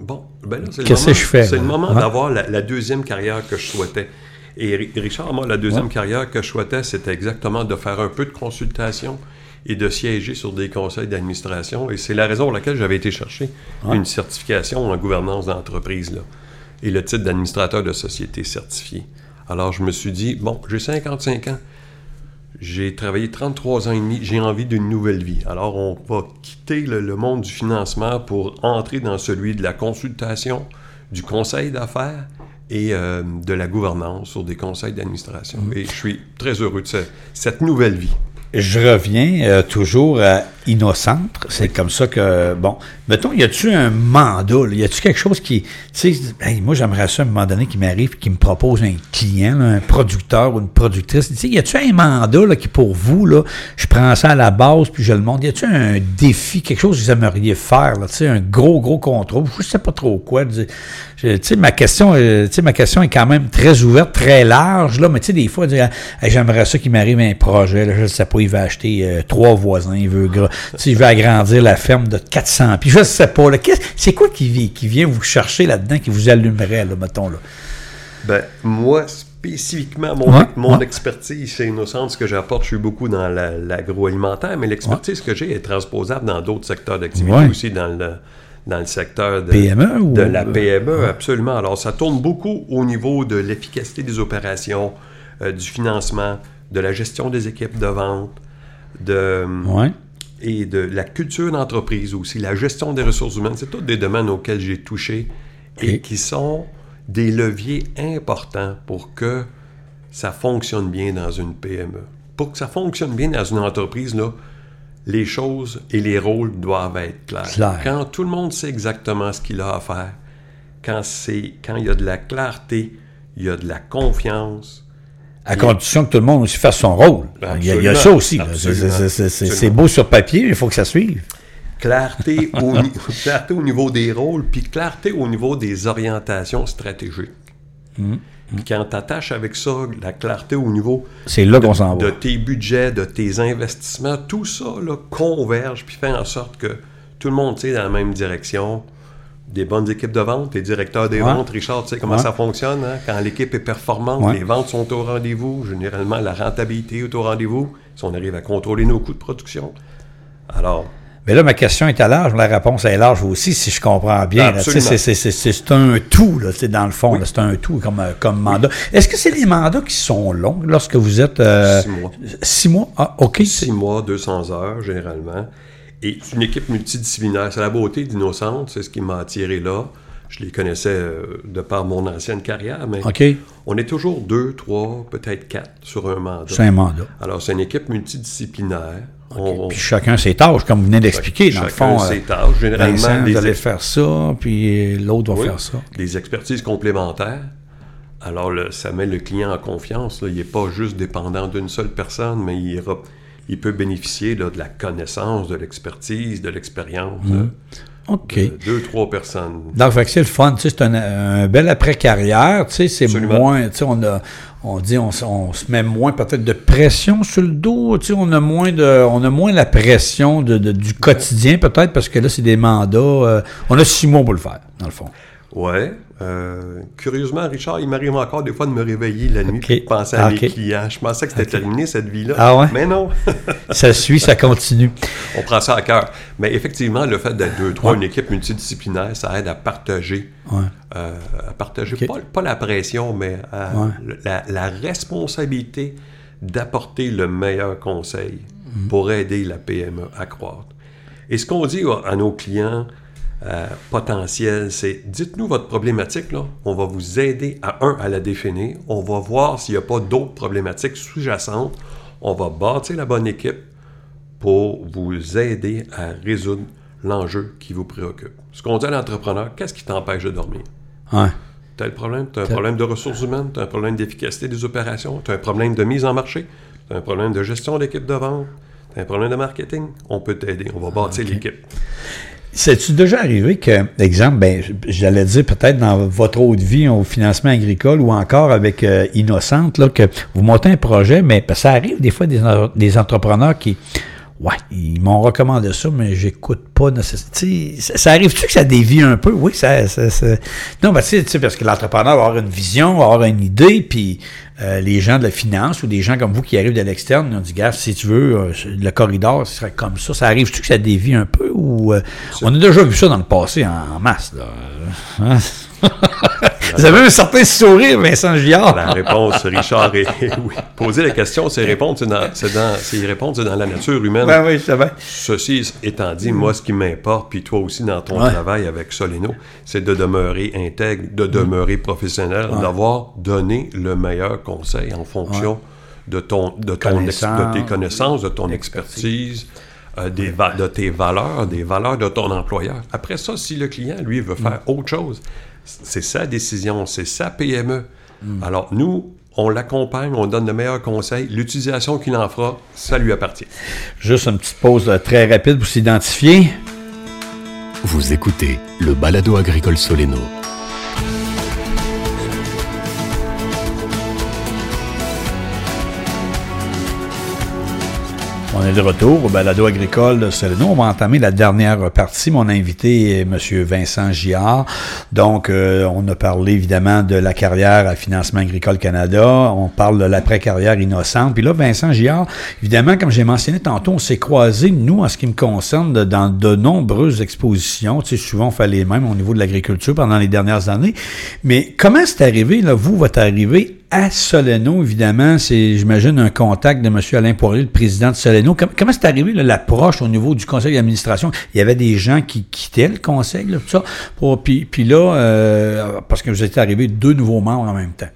bon, ben là, c'est le moment, je fais, c'est le moment Ouais. d'avoir la, la deuxième carrière que je souhaitais. Et Ri- Richard, moi, la deuxième carrière que je souhaitais, c'était exactement de faire un peu de consultation et de siéger sur des conseils d'administration. Et c'est la raison pour laquelle j'avais été chercher une certification en gouvernance d'entreprise, là, et le titre d'administrateur de société certifié. Alors, je me suis dit, bon, j'ai 55 ans. J'ai travaillé 33 ans et demi, j'ai envie d'une nouvelle vie. Alors, on va quitter le, le monde du financement pour entrer dans celui de la consultation, du conseil d'affaires et euh, de la gouvernance sur des conseils d'administration. Et je suis très heureux de ce- cette nouvelle vie. Je reviens euh, toujours à Innocentre. C'est comme ça que, bon, mettons, y a-tu un mandat, là? y a-tu quelque chose qui, tu sais, moi j'aimerais ça à un moment donné qui m'arrive qui me propose un client, un producteur ou une productrice. Tu sais, y a-tu un mandat là, qui pour vous, là, je prends ça à la base puis je le montre. Y a-tu un défi, quelque chose que vous aimeriez faire, tu sais, un gros, gros contrôle, je sais pas trop quoi. Tu sais, ma question, euh, tu ma question est quand même très ouverte, très large, là, mais tu sais, des fois, j'aimerais ça qu'il m'arrive un projet, là, je sais pas, il veut acheter euh, trois voisins, il veut, gra- sais, il veut agrandir la ferme de 400, puis je sais pas, c'est quoi qui, qui vient vous chercher là-dedans, qui vous allumerait, là, mettons, là? Ben, moi, spécifiquement, mon, Ouais, mon ouais. expertise chez Innocent, ce que j'apporte, je suis beaucoup dans la- l'agroalimentaire, mais l'expertise que j'ai est transposable dans d'autres secteurs d'activité, aussi dans le, dans le secteur de, PME ou- de la PME, absolument. Alors, ça tourne beaucoup au niveau de l'efficacité des opérations, euh, du financement, de la gestion des équipes de vente, de, Ouais. Et de la culture d'entreprise aussi, la gestion des ressources humaines. C'est tous des domaines auxquels j'ai touché et Et- qui sont des leviers importants pour que ça fonctionne bien dans une PME. Pour que ça fonctionne bien dans une entreprise, là, les choses et les rôles doivent être clairs. Clair. Quand tout le monde sait exactement ce qu'il a à faire, quand, c'est, quand il y a de la clarté, il y a de la confiance, À condition que tout le monde aussi fasse son rôle. Il y a, il y a ça aussi. C'est- beau sur papier, mais il faut que ça suive. clarté au, ni- clarté au niveau des rôles, puis clarté au niveau des orientations stratégiques. Puis quand tu attaches avec ça la clarté au niveau C'est là qu'on s'en de tes budgets, de tes investissements, tout ça là, converge, puis fait en sorte que tout le monde tire dans la même direction. Des bonnes équipes de vente, les directeurs des Ouais. ventes, Richard, tu sais comment Ouais. ça fonctionne. hein? Quand l'équipe est performante, Ouais. les ventes sont au rendez-vous, généralement la rentabilité est au rendez-vous, si on arrive à contrôler nos coûts de production. Alors, Mais là, ma question est à large, la réponse est large aussi, si je comprends bien. C'est un tout, là, dans le fond. C'est un tout comme, euh, comme mandat. Est-ce que c'est des mandats qui sont longs lorsque vous êtes... euh, Six mois. Six mois? Ah, OK. six mois, 200 heures généralement. Et c'est une équipe multidisciplinaire. C'est la beauté d'Innocente, c'est ce qui m'a attiré là. Je les connaissais euh, de par mon ancienne carrière, mais on est toujours deux, trois, peut-être quatre sur un mandat. C'est un mandat. Alors, c'est une équipe multidisciplinaire. On- Puis chacun ses tâches, comme vous venez d'expliquer, dans le chacun fond. ses euh, tâches. Généralement, Vincent, des vous allez faire ça, puis l'autre va Oui, faire ça. Des expertises complémentaires. Alors, ça met le client en confiance. là. Il n'est pas juste dépendant d'une seule personne, mais il, il peut bénéficier là, de la connaissance, de l'expertise, de l'expérience Mmh. de- OK. de deux, trois personnes. Donc, c'est le fun, c'est un, un bel après-carrière, tu sais, c'est moins, tu sais, on a, on dit, on, se met moins peut-être de pression sur le dos, tu sais, on a moins de, on a moins la pression de, de- du quotidien peut-être parce que là, c'est des mandats, euh, on a six mois pour le faire, dans le fond. Ouais. Euh, curieusement, Richard, il m'arrive encore des fois de me réveiller la nuit et de penser à Ah, mes clients. Je pensais que c'était terminé cette vie-là. Ah ouais? Mais non, Ça suit, ça continue. on prend ça à cœur. Mais effectivement, le fait d'être deux, trois, Ouais. une équipe multidisciplinaire, ça aide à partager. Ouais. euh, à partager pas, pas la pression, mais à- Ouais. la, la responsabilité d'apporter le meilleur conseil Mhm. pour aider la PME à croître. Et ce qu'on dit à, à nos clients euh, potentiels, c'est dites-nous votre problématique, là. on va vous aider à un à la définir, on va voir s'il n'y a pas d'autres problématiques sous-jacentes, on va bâtir la bonne équipe pour vous aider à résoudre l'enjeu qui vous préoccupe. Ce qu'on dit à l'entrepreneur, qu'est-ce qui t'empêche de dormir? Ouais. Tu as le problème, tu as un problème de ressources humaines, tu as un problème d'efficacité des opérations, tu as un problème de mise en marché, tu as un problème de gestion d'équipe de vente, tu as un problème de marketing? On peut t'aider, on va bâtir l'équipe. C'est-tu déjà arrivé que, exemple, ben, j'allais dire peut-être dans votre autre vie au financement agricole ou encore avec euh, Innocente, là, que vous montez un projet, mais ça arrive des fois des entrepreneurs qui, ouais, ils m'ont recommandé ça, mais j'écoute pas nécessairement. Ça, ça arrive-tu que ça dévie un peu? Oui, ça. ça, ça- Non, ben, tu sais, tu sais, parce que l'entrepreneur va avoir une vision, va avoir une idée, puis euh, les gens de la finance ou des gens comme vous qui arrivent de l'externe, ils ont dit, gars, si tu veux, euh, le corridor, ce serait comme ça. Ça arrive-tu que ça dévie un peu ou. euh, on a déjà vu ça dans le passé en, en masse, là? Hein? Vous avez un certain sourire, Vincent Giard. La réponse, Richard, est oui. Poser la question, c'est répondre, c'est dans, c'est dans, c'est y répondre, c'est dans la nature humaine. Ben oui, je savais. Ceci étant dit, moi, ce qui m'importe, puis toi aussi dans ton Ouais. travail avec Soleno, c'est de demeurer intègre, de demeurer professionnel, d'avoir donné le meilleur conseil en fonction de, ton, de, ton ex- de tes connaissances, de ton expertise. expertise, euh, des va- de tes valeurs, des valeurs de ton employeur. Après ça, si le client, lui, veut faire autre chose, c'est sa décision, c'est sa PME. Alors, nous, on l'accompagne, on donne le meilleur conseil. L'utilisation qu'il en fera, ça lui appartient. Juste une petite pause très rapide pour s'identifier. Vous écoutez le balado agricole Soleno. On est de retour au balado agricole de Soleno. On va entamer la dernière partie. Mon invité est M. Vincent Giard. Donc, euh, on a parlé évidemment de la carrière à Financement Agricole Canada. On parle de l'après-carrière innocente. Puis là, Vincent Giard, évidemment, comme j'ai mentionné tantôt, on s'est croisés, nous, en ce qui me concerne, dans de nombreuses expositions. Tu sais, souvent, on fait les mêmes au niveau de l'agriculture pendant les dernières années. Mais comment c'est arrivé, là, vous, votre arrivée à Soleno, évidemment, c'est, j'imagine, un contact de M. Alain Poirier, le président de Soleno. Com- comment c'est arrivé, l'approche au niveau du conseil d'administration? Il y avait des gens qui quittaient le conseil, là, tout ça. Pour, puis, puis là, euh, parce que vous étiez arrivés deux nouveaux membres en même temps.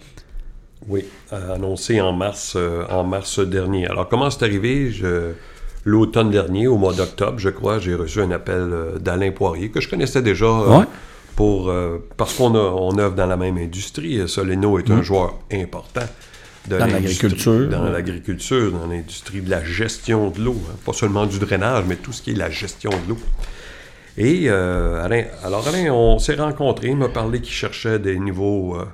Oui, euh, annoncé en mars, euh, en mars dernier. Alors, comment c'est arrivé? Je- L'automne dernier, au mois d'octobre, je crois, j'ai reçu un appel d'Alain Poirier, que je connaissais déjà Ouais. Pour, euh, parce qu'on on œuvre dans la même industrie. Soleno est un joueur important de Mm. Dans l'agriculture. Dans l'agriculture, dans l'industrie de la gestion de l'eau. hein. Pas seulement du drainage, mais tout ce qui est la gestion de l'eau. Et euh, Alain, alors Alain, on s'est rencontrés, il m'a parlé qu'il cherchait des niveaux euh,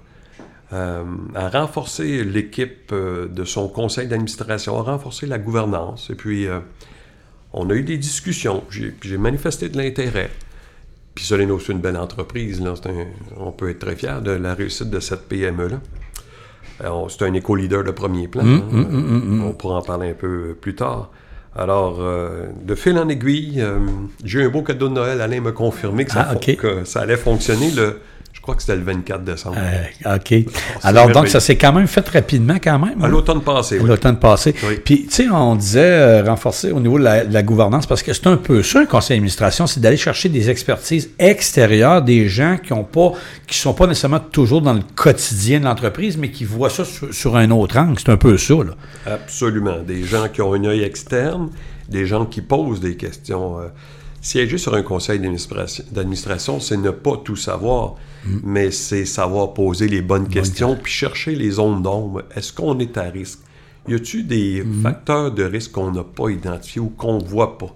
euh, à renforcer l'équipe de son conseil d'administration, à renforcer la gouvernance. Et puis, on a eu des discussions. J'ai manifesté de l'intérêt. Puis Soleno, c'est une belle entreprise. Là. C'est un- on peut être très fier de la réussite de cette PME-là. Euh, C'est un éco-leader de premier plan. hein. On pourra en parler un peu plus tard. Alors, euh, de fil en aiguille, euh, j'ai eu un beau cadeau de Noël. Alain m'a confirmé que ça, Ah, que ça allait fonctionner. Le, crois que c'était le 24 décembre. Euh, OK. Alors, donc, ça s'est quand même fait rapidement, quand même. À hein? l'automne passé, oui. L'automne passé. Oui. Puis, tu sais, on disait euh, renforcer au niveau de la, de la gouvernance, parce que c'est un peu ça, un conseil d'administration, c'est d'aller chercher des expertises extérieures, des gens qui ont pas, qui sont pas nécessairement toujours dans le quotidien de l'entreprise, mais qui voient ça sur, sur un autre angle. C'est un peu ça, là. Absolument. Des gens qui ont un œil externe, des gens qui posent des questions. Euh, siéger sur un conseil d'administration- c'est ne pas tout savoir, mais c'est savoir poser les bonnes questions puis chercher les zones d'ombre. Est-ce qu'on est à risque? Y a-t-il des facteurs de risque qu'on n'a pas identifiés ou qu'on ne voit pas?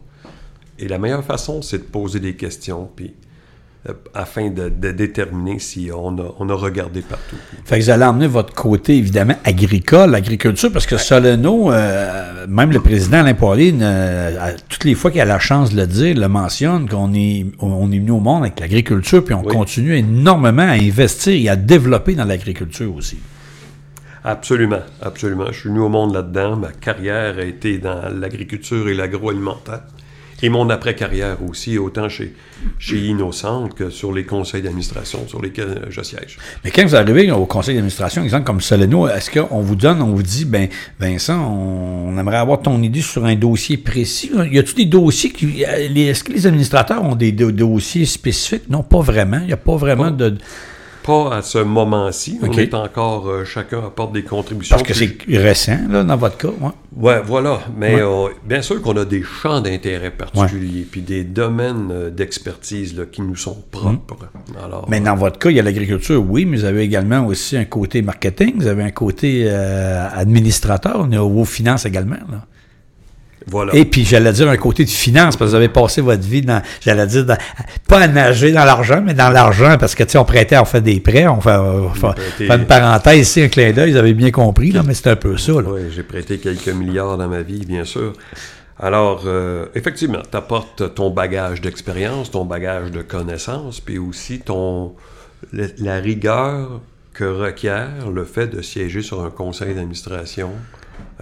Et la meilleure façon, c'est de poser des questions, puis afin de, de déterminer si on a, on a regardé partout. Fait que vous allez emmener votre côté, évidemment, agricole, agriculture, parce que Soleno, euh, même le président Alain Poirier, ne- à- toutes les fois qu'il a la chance de le dire, le mentionne, qu'on est, on est venu au monde avec l'agriculture, puis on Oui. continue énormément à investir et à développer dans l'agriculture aussi. Absolument, absolument. Je suis venu au monde là-dedans. Ma carrière a été dans l'agriculture et l'agroalimentaire. Et mon après-carrière aussi, autant chez, chez Innocent que sur les conseils d'administration sur lesquels je siège. Mais quand vous arrivez au conseil d'administration, exemple comme Soleno, est-ce qu'on vous donne, on vous dit, ben Vincent, on, aimerait avoir ton idée sur un dossier précis? Y a-t-il des dossiers qui. euh, Est-ce que les administrateurs ont des do- dossiers spécifiques? Non, pas vraiment. Il n'y a pas vraiment de. Pas à ce moment-ci. OK. On est encore, euh, chacun apporte des contributions. Parce que c'est récent, là, dans votre cas. ouais. Ouais, voilà. Mais Ouais. euh, bien sûr qu'on a des champs d'intérêt particuliers, puis des domaines euh, d'expertise qui nous sont propres. Alors, Hum. Mais dans votre cas, il y a l'agriculture, oui, mais vous avez également aussi un côté marketing, vous avez un côté euh, administrateur, on est aux finances également. Là. Voilà. Et puis, j'allais dire un côté de finance, parce que vous avez passé votre vie dans, j'allais dire, dans- pas à nager dans l'argent, mais dans l'argent, parce que, tu sais, on prêtait, on fait des prêts, on fait, on fait- prêté- fait une parenthèse ici, un clin d'œil, vous avez bien compris, là, mais c'est un peu ça, là. Oui, j'ai prêté quelques milliards dans ma vie, bien sûr. Alors, euh, effectivement, tu apportes ton bagage d'expérience, ton bagage de connaissances, puis aussi ton, la rigueur que requiert le fait de siéger sur un conseil d'administration,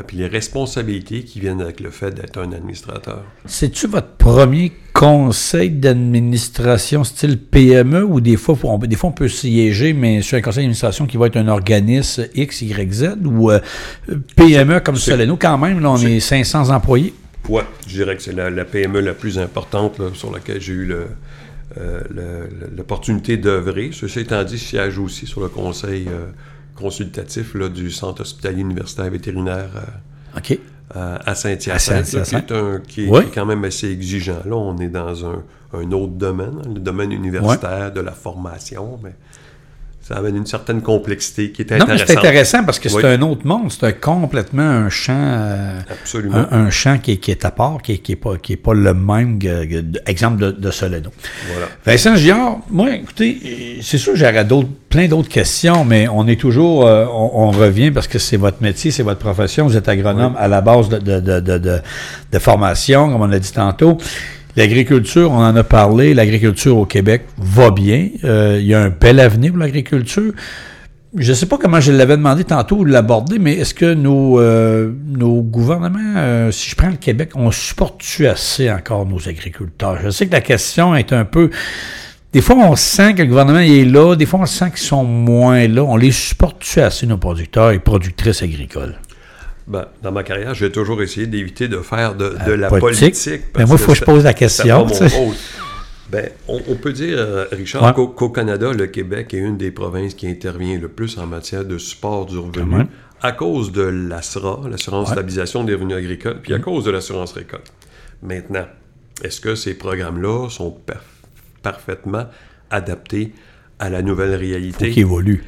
puis les responsabilités qui viennent avec le fait d'être un administrateur. C'est-tu votre premier conseil d'administration style PME ou des fois, on, des fois on peut siéger, mais sur un conseil d'administration qui va être un organisme X, Y, Z ou euh, PME comme Soleno quand même, là on est 500 employés? Ouais, je dirais que c'est la, la PME la plus importante là, sur laquelle j'ai eu le, euh, l'opportunité d'œuvrer. Ceci étant dit, je siège aussi sur le conseil euh, consultatif là, du Centre hospitalier universitaire vétérinaire euh, euh, à Saint-Hyacinthe, Saint-Hyacinthe. qui, est un- qui est- Oui. qui est quand même assez exigeant. Là, on est dans un, un autre domaine, hein, le domaine universitaire de la formation, mais ça amène une certaine complexité qui est Non, mais intéressante. c'est intéressant parce que c'est Oui. un autre monde. C'est complètement un champ, euh, Absolument. un, un champ qui est, qui est à part, qui n'est qui est pas, qui est pas le même que- exemple de, de Soleno. Voilà. Vincent Giard, moi, écoutez, c'est sûr que j'aurais d'autres, plein d'autres questions, mais on est toujours, euh, on, on revient parce que c'est votre métier, c'est votre profession. Vous êtes agronome à la base de, de, de, de, de- de formation, comme on l'a dit tantôt. L'agriculture, on en a parlé, l'agriculture au Québec va bien. Euh, il y a un bel avenir pour l'agriculture. Je ne sais pas comment je l'avais demandé tantôt ou de l'aborder, mais est-ce que nos, euh, nos gouvernements, euh, si je prends le Québec, on supporte-tu assez encore nos agriculteurs? Je sais que la question est un peu... Des fois, on sent que le gouvernement est là, des fois, on sent qu'ils sont moins là. On les supporte-tu assez, nos producteurs et productrices agricoles? Ben, dans ma carrière, j'ai toujours essayé d'éviter de faire de, de la politique? politique. Mais moi, il faut que je pose la question. Ben, on, on peut dire, euh, Richard, Ouais. qu'au, Canada, le Québec est une des provinces qui intervient le plus en matière de support du revenu à cause de l'ASRA, l'assurance Ouais. stabilisation des revenus agricoles, puis à Mm. cause de l'assurance récolte. Maintenant, est-ce que ces programmes-là sont par- parfaitement adaptés à la nouvelle Faut réalité? qu'ils évoluent.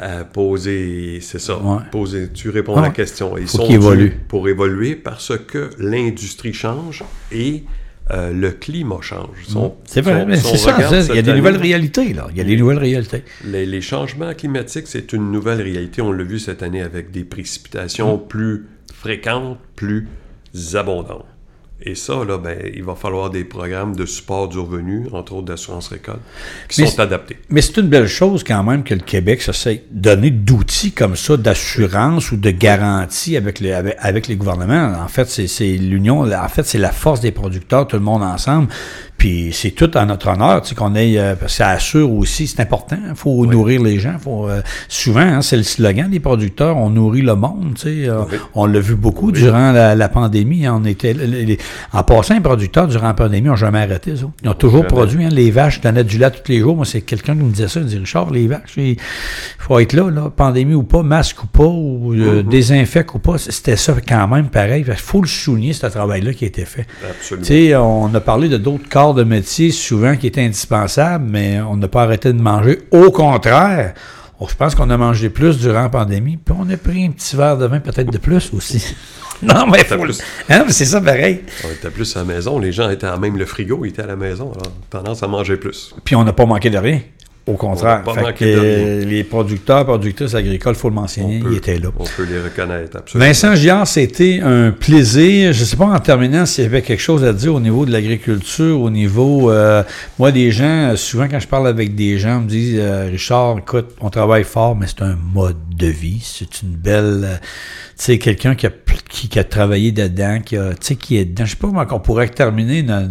À poser, c'est ça, Ouais. poser, tu réponds Ah à la question. Ils sont évoluent. pour évoluer parce que l'industrie change et euh, le climat change. Son- C'est vrai, son- mais son c'est ça. Il y a des année, nouvelles réalités, là. Il y a des nouvelles réalités. Les, les changements climatiques, c'est une nouvelle réalité. On l'a vu cette année avec des précipitations plus fréquentes, plus abondantes. Et ça, là, ben, il va falloir des programmes de support du revenu, entre autres d'assurance récolte, qui Mais sont adaptés. Mais c'est une belle chose quand même que le Québec de donner d'outils comme ça, d'assurance ou de garantie avec, les avec, avec les gouvernements. En fait, c'est l'union, en fait, c'est la force des producteurs, tout le monde ensemble. Puis c'est tout en notre honneur, tu sais, qu'on ait, euh, ça assure aussi, c'est important. Il faut nourrir les gens. Faut, euh, souvent, hein, c'est le slogan des producteurs, on nourrit le monde. Tu sais, Euh, Oui. On l'a vu beaucoup durant la, la pandémie. On était, les- les- en passant, les producteurs durant la pandémie n'ont jamais arrêté. autres. Ils ont toujours produit. hein, les vaches donnaient du lait tous les jours. Moi, c'est quelqu'un qui me disait ça. Il me dit Richard, les vaches, il faut être là, là, pandémie ou pas, masque ou pas, ou euh, désinfecte ou pas. C'était ça quand même pareil. Il faut le souligner, ce travail-là qui a été fait. Absolument. Tu sais, on a parlé de d'autres corps de métier souvent qui étaient indispensables, mais on n'a pas arrêté de manger. Au contraire, on- je pense qu'on a mangé plus durant la pandémie, puis on a pris un petit verre de vin peut-être de plus aussi. non, mais faut le- plus. Hein, mais c'est ça pareil. On était plus à la maison. Les gens étaient à même le frigo, ils étaient à la maison. Alors, tendance à manger plus. Puis on n'a pas manqué de rien. Au contraire. Pas que, les producteurs, productrices agricoles, il faut le mentionner, peut- ils étaient là. On peut les reconnaître, absolument. Vincent Giard, c'était un plaisir. Je ne sais pas en terminant s'il y avait quelque chose à dire au niveau de l'agriculture, au niveau. euh, moi, des gens, souvent quand je parle avec des gens, me disent euh, Richard, écoute, on travaille fort, mais c'est un mode de vie. C'est une belle. euh, tu sais, quelqu'un qui a, qui, qui a travaillé dedans, qui, a, tu sais, qui est dedans. Je sais pas comment on pourrait terminer notre,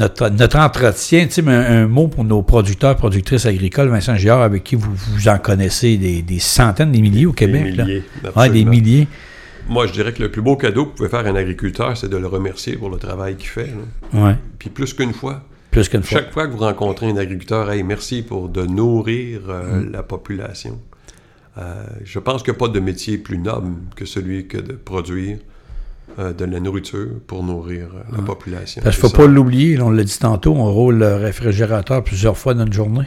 notre, notre entretien. Tu sais, un, un mot pour nos producteurs, productrices agricoles, Vincent Giard, avec qui vous, vous en connaissez des, des centaines, des milliers au Québec. là. milliers, Ouais, des milliers. Moi, je dirais que le plus beau cadeau que vous pouvez faire à un agriculteur, c'est de le remercier pour le travail qu'il fait. là. Ouais, Puis plus qu'une fois. plus qu'une fois. Chaque fois que vous rencontrez un agriculteur, hey, merci pour de nourrir euh, Mm. la population. Euh, je pense qu'il n'y a pas de métier plus noble que celui que de produire euh, de la nourriture pour nourrir euh, la population. Parce qu'il ne faut ça. pas l'oublier, on l'a dit tantôt, on roule le réfrigérateur plusieurs fois dans une journée.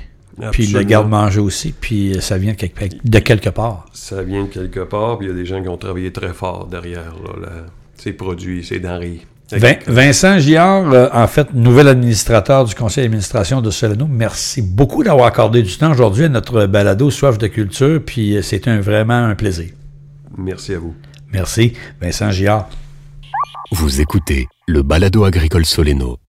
Puis le garde-manger aussi, puis ça vient de quelque, de quelque part. Ça vient de quelque part, puis il y a des gens qui ont travaillé très fort derrière là, ces produits, ces denrées. Vin- Vincent Giard, euh, en fait, nouvel administrateur du conseil d'administration de Soleno, merci beaucoup d'avoir accordé du temps aujourd'hui à notre balado Soif de culture, puis euh, c'était vraiment un plaisir. Merci à vous. Merci, Vincent Giard. Vous écoutez le balado agricole Soleno.